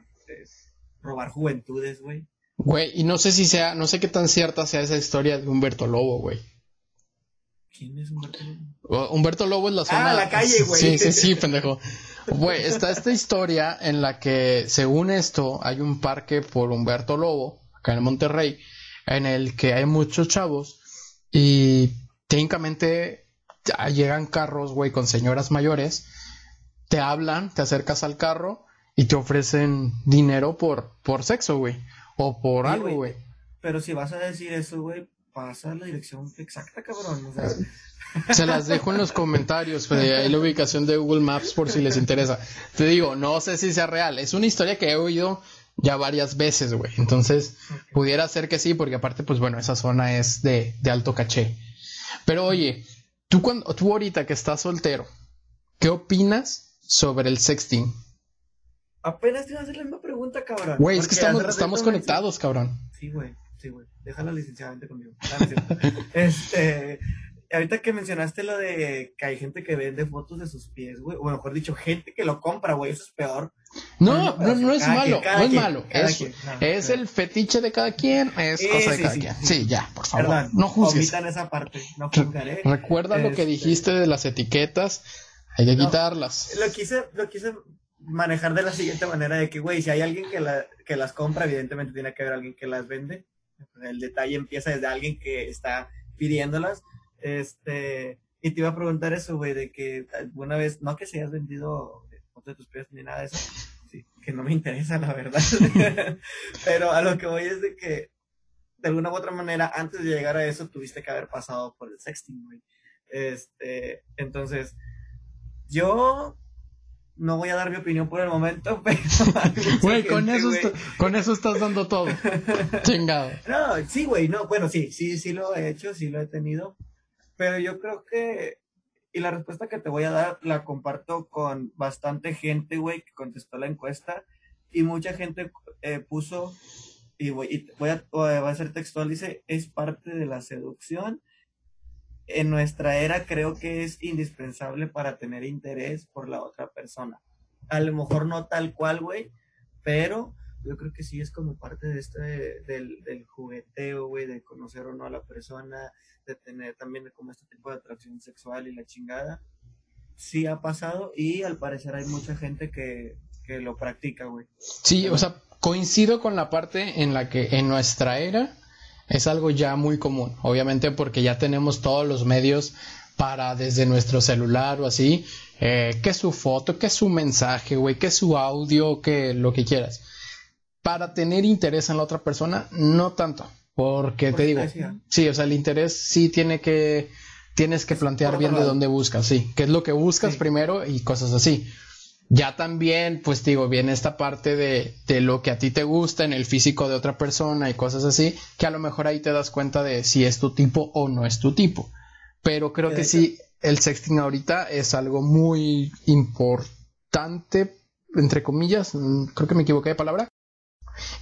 robar juventudes, güey. Güey, y no sé si sea, no sé qué tan cierta sea esa historia de Humberto Lobo, güey. ¿Quién es Humberto Lobo? Humberto Lobo es la zona. Ah, la calle, güey. Sí, sí, sí, pendejo. Güey, está esta historia en la que, según esto, hay un parque por Humberto Lobo, acá en Monterrey, en el que hay muchos chavos y técnicamente llegan carros, güey, con señoras mayores, te hablan, te acercas al carro y te ofrecen dinero por, por sexo, güey. O por algo, güey. Pero si vas a decir eso, güey, pasa la dirección exacta, cabrón. O sea... Se las dejo en los comentarios, ahí la ubicación de Google Maps por si les interesa. Te digo, no sé si sea real. Es una historia que he oído ya varias veces, güey. Entonces, pudiera ser que sí, porque aparte, pues bueno, esa zona es de, de alto caché. Pero oye, tú, cuando, tú ahorita que estás soltero, ¿qué opinas sobre el sexting? Apenas te iba a hacer la misma pregunta, cabrón. Güey, es que estamos, estamos conectados, cabrón. Sí, güey, sí, güey. Déjala licenciadamente conmigo. (laughs) este, ahorita que mencionaste lo de que hay gente que vende fotos de sus pies, güey, o mejor dicho, gente que lo compra, güey, eso es peor. No, no, no es malo, no es malo. Es, es el fetiche de cada quien, es cosa de cada quien. Sí, ya, por favor. no juzgues. esa parte, no juzgaré. Recuerda lo que este, dijiste de las etiquetas, hay que quitarlas. Lo quise, lo quise manejar de la siguiente manera de que, güey, si hay alguien que, la, que las compra, evidentemente tiene que haber alguien que las vende. El detalle empieza desde alguien que está pidiéndolas. Este, y te iba a preguntar eso, güey, de que alguna vez, no que se hayas vendido de tus pies ni nada de eso, sí, que no me interesa, la verdad. (laughs) Pero a lo que voy es de que, de alguna u otra manera, antes de llegar a eso, tuviste que haber pasado por el sexting, güey. Este, entonces, yo no voy a dar mi opinión por el momento, (laughs) pero. Güey, con, eso con eso estás dando todo. (laughs) Chingado. No, sí, güey, no, bueno, sí, sí, sí lo he hecho, sí lo he tenido. Pero yo creo que. Y la respuesta que te voy a dar la comparto con bastante gente, güey, que contestó la encuesta. Y mucha gente eh, puso. Y voy, voy, a, voy a ser textual, dice: es parte de la seducción en nuestra era creo que es indispensable para tener interés por la otra persona. A lo mejor no tal cual, güey, pero yo creo que sí es como parte de este, del, del jugueteo, güey, de conocer o no a la persona, de tener también como este tipo de atracción sexual y la chingada. Sí ha pasado y al parecer hay mucha gente que, que lo practica, güey. Sí, o sea, coincido con la parte en la que en nuestra era Es algo ya muy común, obviamente porque ya tenemos todos los medios para desde nuestro celular o así, eh, que su foto, que su mensaje, güey, que su audio, que lo que quieras. Para tener interés en la otra persona, no tanto, porque te digo, sí, o sea, el interés sí tiene que, tienes que plantear bien de dónde buscas, sí, qué es lo que buscas primero y cosas así. Ya también, pues digo, viene esta parte de, de, lo que a ti te gusta en el físico de otra persona y cosas así, que a lo mejor ahí te das cuenta de si es tu tipo o no es tu tipo. Pero creo que sí, el sexting ahorita es algo muy importante, entre comillas, mm, creo que me equivoqué de palabra.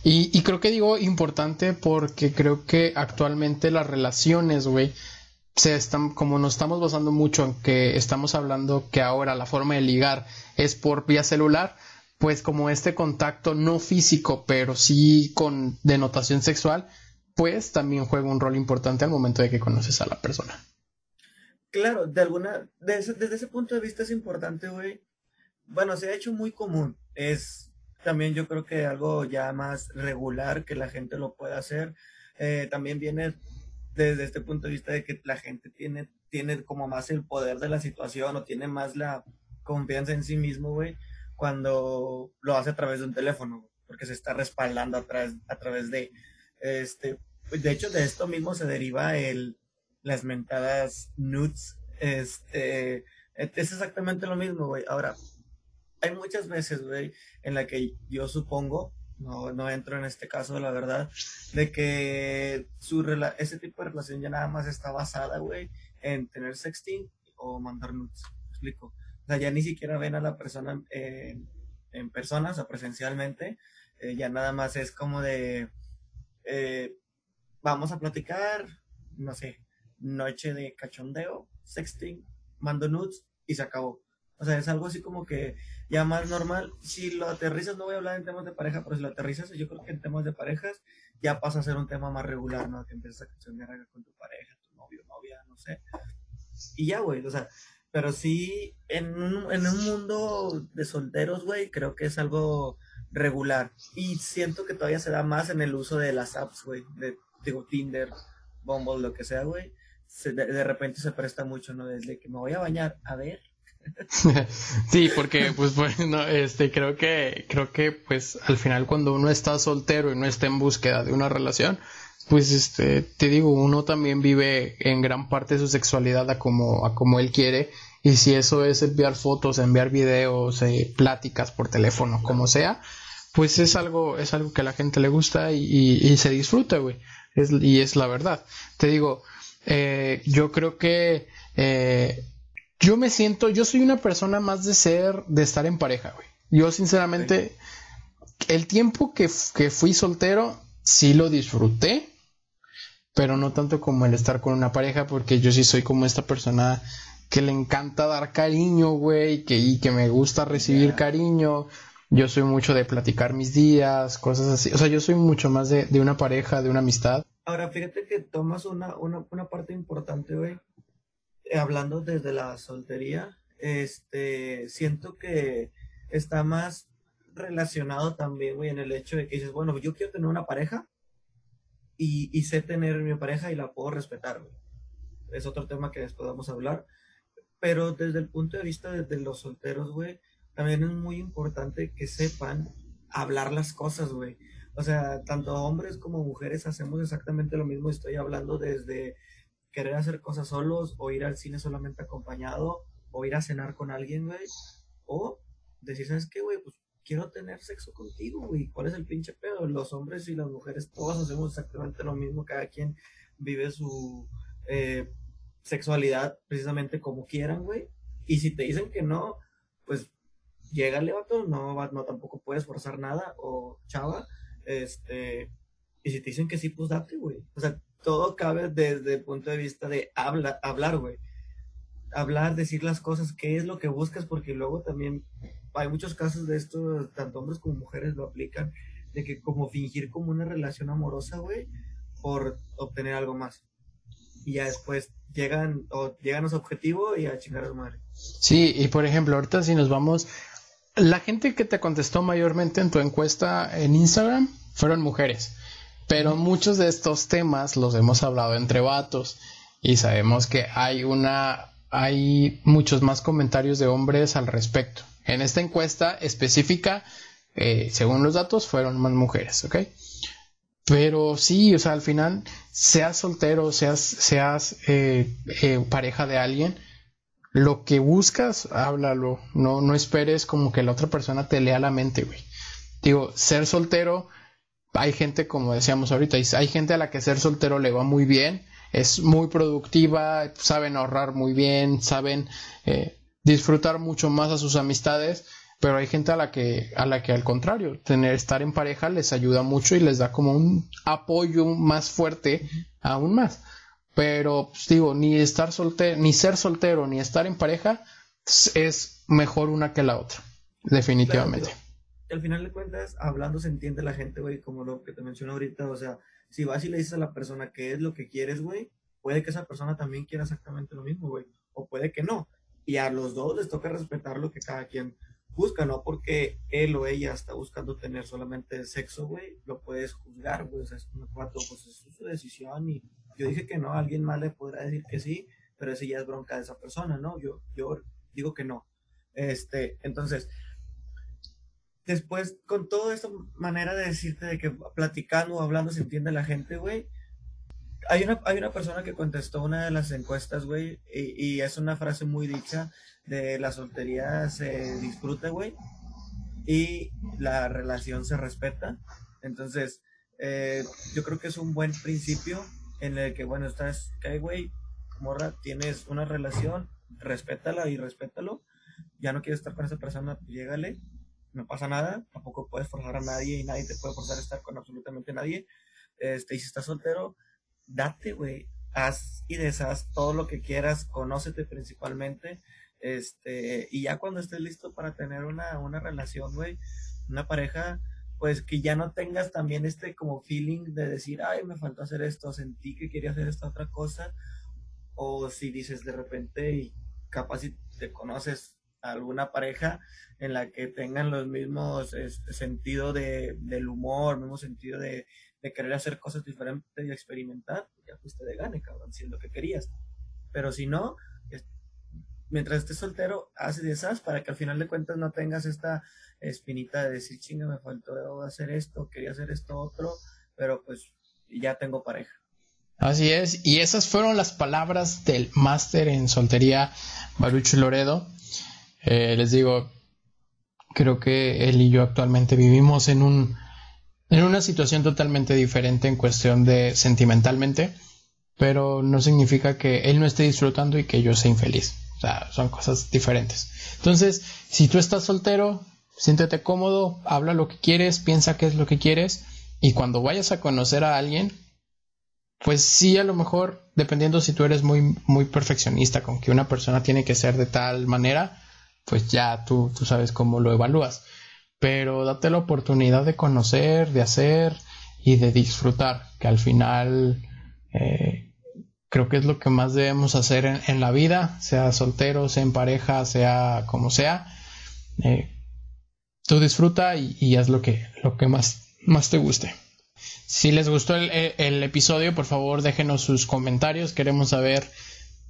Y, y creo que digo importante porque creo que actualmente las relaciones, güey, se están, como nos estamos basando mucho en que estamos hablando que ahora la forma de ligar es por vía celular, pues como este contacto no físico, pero sí con denotación sexual, pues también juega un rol importante al momento de que conoces a la persona. Claro, de alguna, desde ese punto de vista es importante, güey. Bueno, se ha hecho muy común. Es también yo creo que algo ya más regular que la gente lo pueda hacer. Eh, también viene desde este punto de vista de que la gente tiene, tiene como más el poder de la situación o tiene más la confianza en sí mismo, güey, cuando lo hace a través de un teléfono, porque se está respaldando a través, a través de, este, de hecho, de esto mismo se deriva el, las mentadas nudes, este, es exactamente lo mismo, güey. Ahora, hay muchas veces, güey, en la que yo supongo no, no entro en este caso, la verdad, de que su ese tipo de relación ya nada más está basada, güey, en tener sexting o mandar nudes. explico? O sea, ya ni siquiera ven a la persona en, en persona, o sea, presencialmente. Eh, ya nada más es como de, eh, vamos a platicar, no sé, noche de cachondeo, sexting, mando nudes y se acabó. O sea, es algo así como que ya más normal. Si lo aterrizas, no voy a hablar en temas de pareja, pero si lo aterrizas, yo creo que en temas de parejas ya pasa a ser un tema más regular, ¿no? Que empiezas a cancionar con tu pareja, tu novio, novia, no sé. Y ya, güey, o sea, pero sí, en un, en un mundo de solteros, güey, creo que es algo regular. Y siento que todavía se da más en el uso de las apps, güey, de, digo, Tinder, Bumble, lo que sea, güey. de, de repente se presta mucho, ¿no? Desde que me voy a bañar, a ver, (laughs) sí, porque pues bueno, este creo que creo que pues al final cuando uno está soltero y no está en búsqueda de una relación, pues este te digo, uno también vive en gran parte su sexualidad a como a como él quiere y si eso es enviar fotos, enviar videos, eh, pláticas por teléfono, como sea, pues es algo es algo que a la gente le gusta y, se disfruta, güey. y es la verdad. Te digo, eh, yo creo que eh, yo me siento, yo soy una persona más de ser, de estar en pareja, güey. Yo sinceramente, el tiempo que, que fui soltero, sí lo disfruté, pero no tanto como el estar con una pareja, porque yo sí soy como esta persona que le encanta dar cariño, güey, que, y que me gusta recibir cariño. Yo soy mucho de platicar mis días, cosas así. O sea, yo soy mucho más de, de una pareja, de una amistad. Ahora, fíjate que tomas una, una, una parte importante, güey, hablando desde la soltería, este, siento que está más relacionado también, güey, en el hecho de que dices, bueno, yo quiero tener una pareja y, sé tener mi pareja y la puedo respetar. Es otro tema que después vamos hablar. Pero desde el punto de vista de, los solteros, güey, también es muy importante que sepan hablar las cosas, güey. O sea, tanto hombres como mujeres hacemos exactamente lo mismo. Estoy hablando desde querer hacer cosas solos o ir al cine solamente acompañado o ir a cenar con alguien, güey. O decir, ¿sabes qué, güey? Pues quiero tener sexo contigo, güey. ¿Cuál es el pinche pedo? Los hombres y las mujeres todos hacemos exactamente lo mismo. Cada quien vive su eh, sexualidad precisamente como quieran, güey. Y si te dicen que no, pues llégale, vato. No, no tampoco puedes forzar nada. O chava, este... Y si te dicen que sí, pues date, güey. O sea, todo cabe desde el punto de vista de habla, hablar, güey. Hablar, decir las cosas, qué es lo que buscas, porque luego también hay muchos casos de esto, tanto hombres como mujeres lo aplican, de que como fingir como una relación amorosa, güey, por obtener algo más. Y ya después llegan, o llegan a su objetivo y a chingar a su madre. Sí, y por ejemplo, ahorita si nos vamos, la gente que te contestó mayormente en tu encuesta en Instagram fueron mujeres. Pero muchos de estos temas los hemos hablado entre vatos y sabemos que hay una hay muchos más comentarios de hombres al respecto. En esta encuesta específica, eh, según los datos, fueron más mujeres, ¿ok? Pero sí, o sea, al final, seas soltero, seas, seas eh, eh, pareja de alguien, lo que buscas, háblalo. No, no esperes como que la otra persona te lea la mente, güey. Digo, ser soltero, hay gente, como decíamos ahorita, hay gente a la que ser soltero le va muy bien, es muy productiva, saben ahorrar muy bien, saben eh, disfrutar mucho más a sus amistades pero hay gente a la que a la que al contrario tener estar en pareja les ayuda mucho y les da como un apoyo más fuerte aún más. Pero pues, digo ni estar soltero ni ser soltero ni estar en pareja es mejor una que la otra definitivamente al final de cuentas hablando se entiende la gente güey como lo que te menciono ahorita o sea si vas y le dices a la persona qué es lo que quieres güey puede que esa persona también quiera exactamente lo mismo güey o puede que no y a los dos les toca respetar lo que cada quien busca, no porque él o ella está buscando tener solamente sexo, güey, lo puedes juzgar, güey, o sea, es un cuatro, pues es su decisión y yo dije que no, alguien más le podrá decir que sí, pero ese ya es bronca de esa persona, ¿no? Yo, yo digo que no. Este, entonces, después, con toda esta manera de decirte de que platicando o hablando se entiende la gente, güey, hay una, hay una persona que contestó una de las encuestas, güey, y, es una frase muy dicha de la soltería se disfruta, güey, y la relación se respeta. Entonces, eh, yo creo que es un buen principio en el que, bueno, estás, güey, morra, tienes una relación, respétala y respétalo. Ya no quieres estar con esa persona, pues llégale, no pasa nada, tampoco puedes forzar a nadie y nadie te puede forzar a estar con absolutamente nadie. Este, y si estás soltero, date, güey, haz y deshaz todo lo que quieras, conócete principalmente, este, y ya cuando estés listo para tener una, una relación, güey, una pareja, pues que ya no tengas también este como feeling de decir, ay, me faltó hacer esto, sentí que quería hacer esta otra cosa, o si dices de repente y capaz si te conoces alguna pareja en la que tengan los mismos este, sentido de, del humor, mismo sentido de, de, querer hacer cosas diferentes y experimentar, pues ya fuiste de gane, cabrón, si es lo que querías. Pero si no, mientras estés soltero, y esas para que al final de cuentas no tengas esta espinita de decir, chinga, me faltó hacer esto, quería hacer esto otro, pero pues ya tengo pareja. Así es, y esas fueron las palabras del máster en soltería Barucho Loredo. Eh, les digo, creo que él y yo actualmente vivimos en un en una situación totalmente diferente en cuestión de sentimentalmente, pero no significa que él no esté disfrutando y que yo sea infeliz. O sea, son cosas diferentes. Entonces, si tú estás soltero, siéntete cómodo, habla lo que quieres, piensa qué es lo que quieres y cuando vayas a conocer a alguien, pues sí, a lo mejor, dependiendo si tú eres muy, muy perfeccionista con que una persona tiene que ser de tal manera, pues ya tú, tú sabes cómo lo evalúas. Pero date la oportunidad de conocer, de hacer y de disfrutar, que al final eh, creo que es lo que más debemos hacer en, la vida, sea soltero, sea en pareja, sea como sea. Eh, tú disfruta y, haz lo que, lo que más, más te guste. Si les gustó el, el, episodio, por favor déjenos sus comentarios. Queremos saber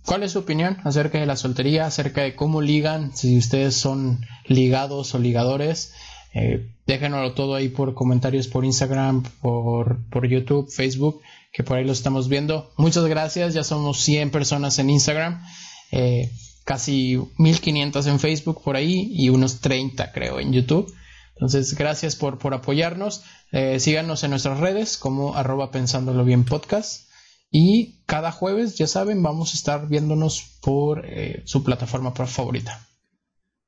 cuál es su opinión acerca de la soltería, acerca de cómo ligan, si ustedes son ligados o ligadores. Eh, déjenoslo todo ahí por comentarios por Instagram, por, por YouTube, Facebook que por ahí lo estamos viendo. Muchas gracias, ya somos 100 personas en Instagram, eh, casi 1500 en Facebook por ahí y unos 30 creo en YouTube. Entonces, gracias por, por apoyarnos. Eh, síganos en nuestras redes como arroba pensándolo bien podcast. Y cada jueves, ya saben, vamos a estar viéndonos por eh, su plataforma favorita.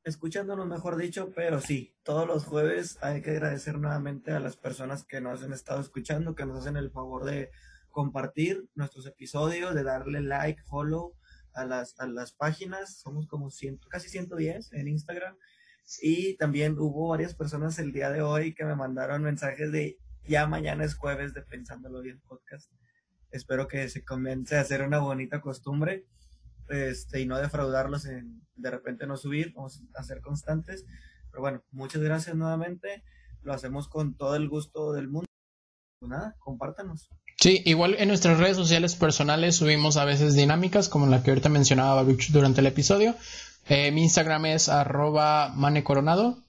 Escuchándonos, mejor dicho, pero sí, todos los jueves hay que agradecer nuevamente a las personas que nos han estado escuchando, que nos hacen el favor de compartir nuestros episodios, de darle like, follow a las, a las páginas. Somos como ciento, casi 110 en Instagram. Y también hubo varias personas el día de hoy que me mandaron mensajes de ya mañana es jueves de Pensándolo Bien Podcast. Espero que se comience a hacer una bonita costumbre este, y no defraudarlos en de repente no subir, vamos a ser constantes. Pero bueno, muchas gracias nuevamente. Lo hacemos con todo el gusto del mundo. pues nada, compártanos. Sí, igual en nuestras redes sociales personales subimos a veces dinámicas como la que ahorita mencionaba Baruch durante el episodio. Eh, mi Instagram es arroba manecoronado.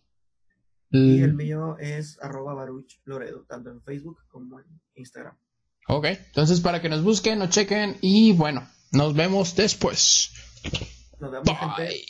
Y el mío es arroba baruch loredo, tanto en Facebook como en Instagram. Ok, entonces para que nos busquen, nos chequen y bueno, nos vemos después. Nos vemos, gente.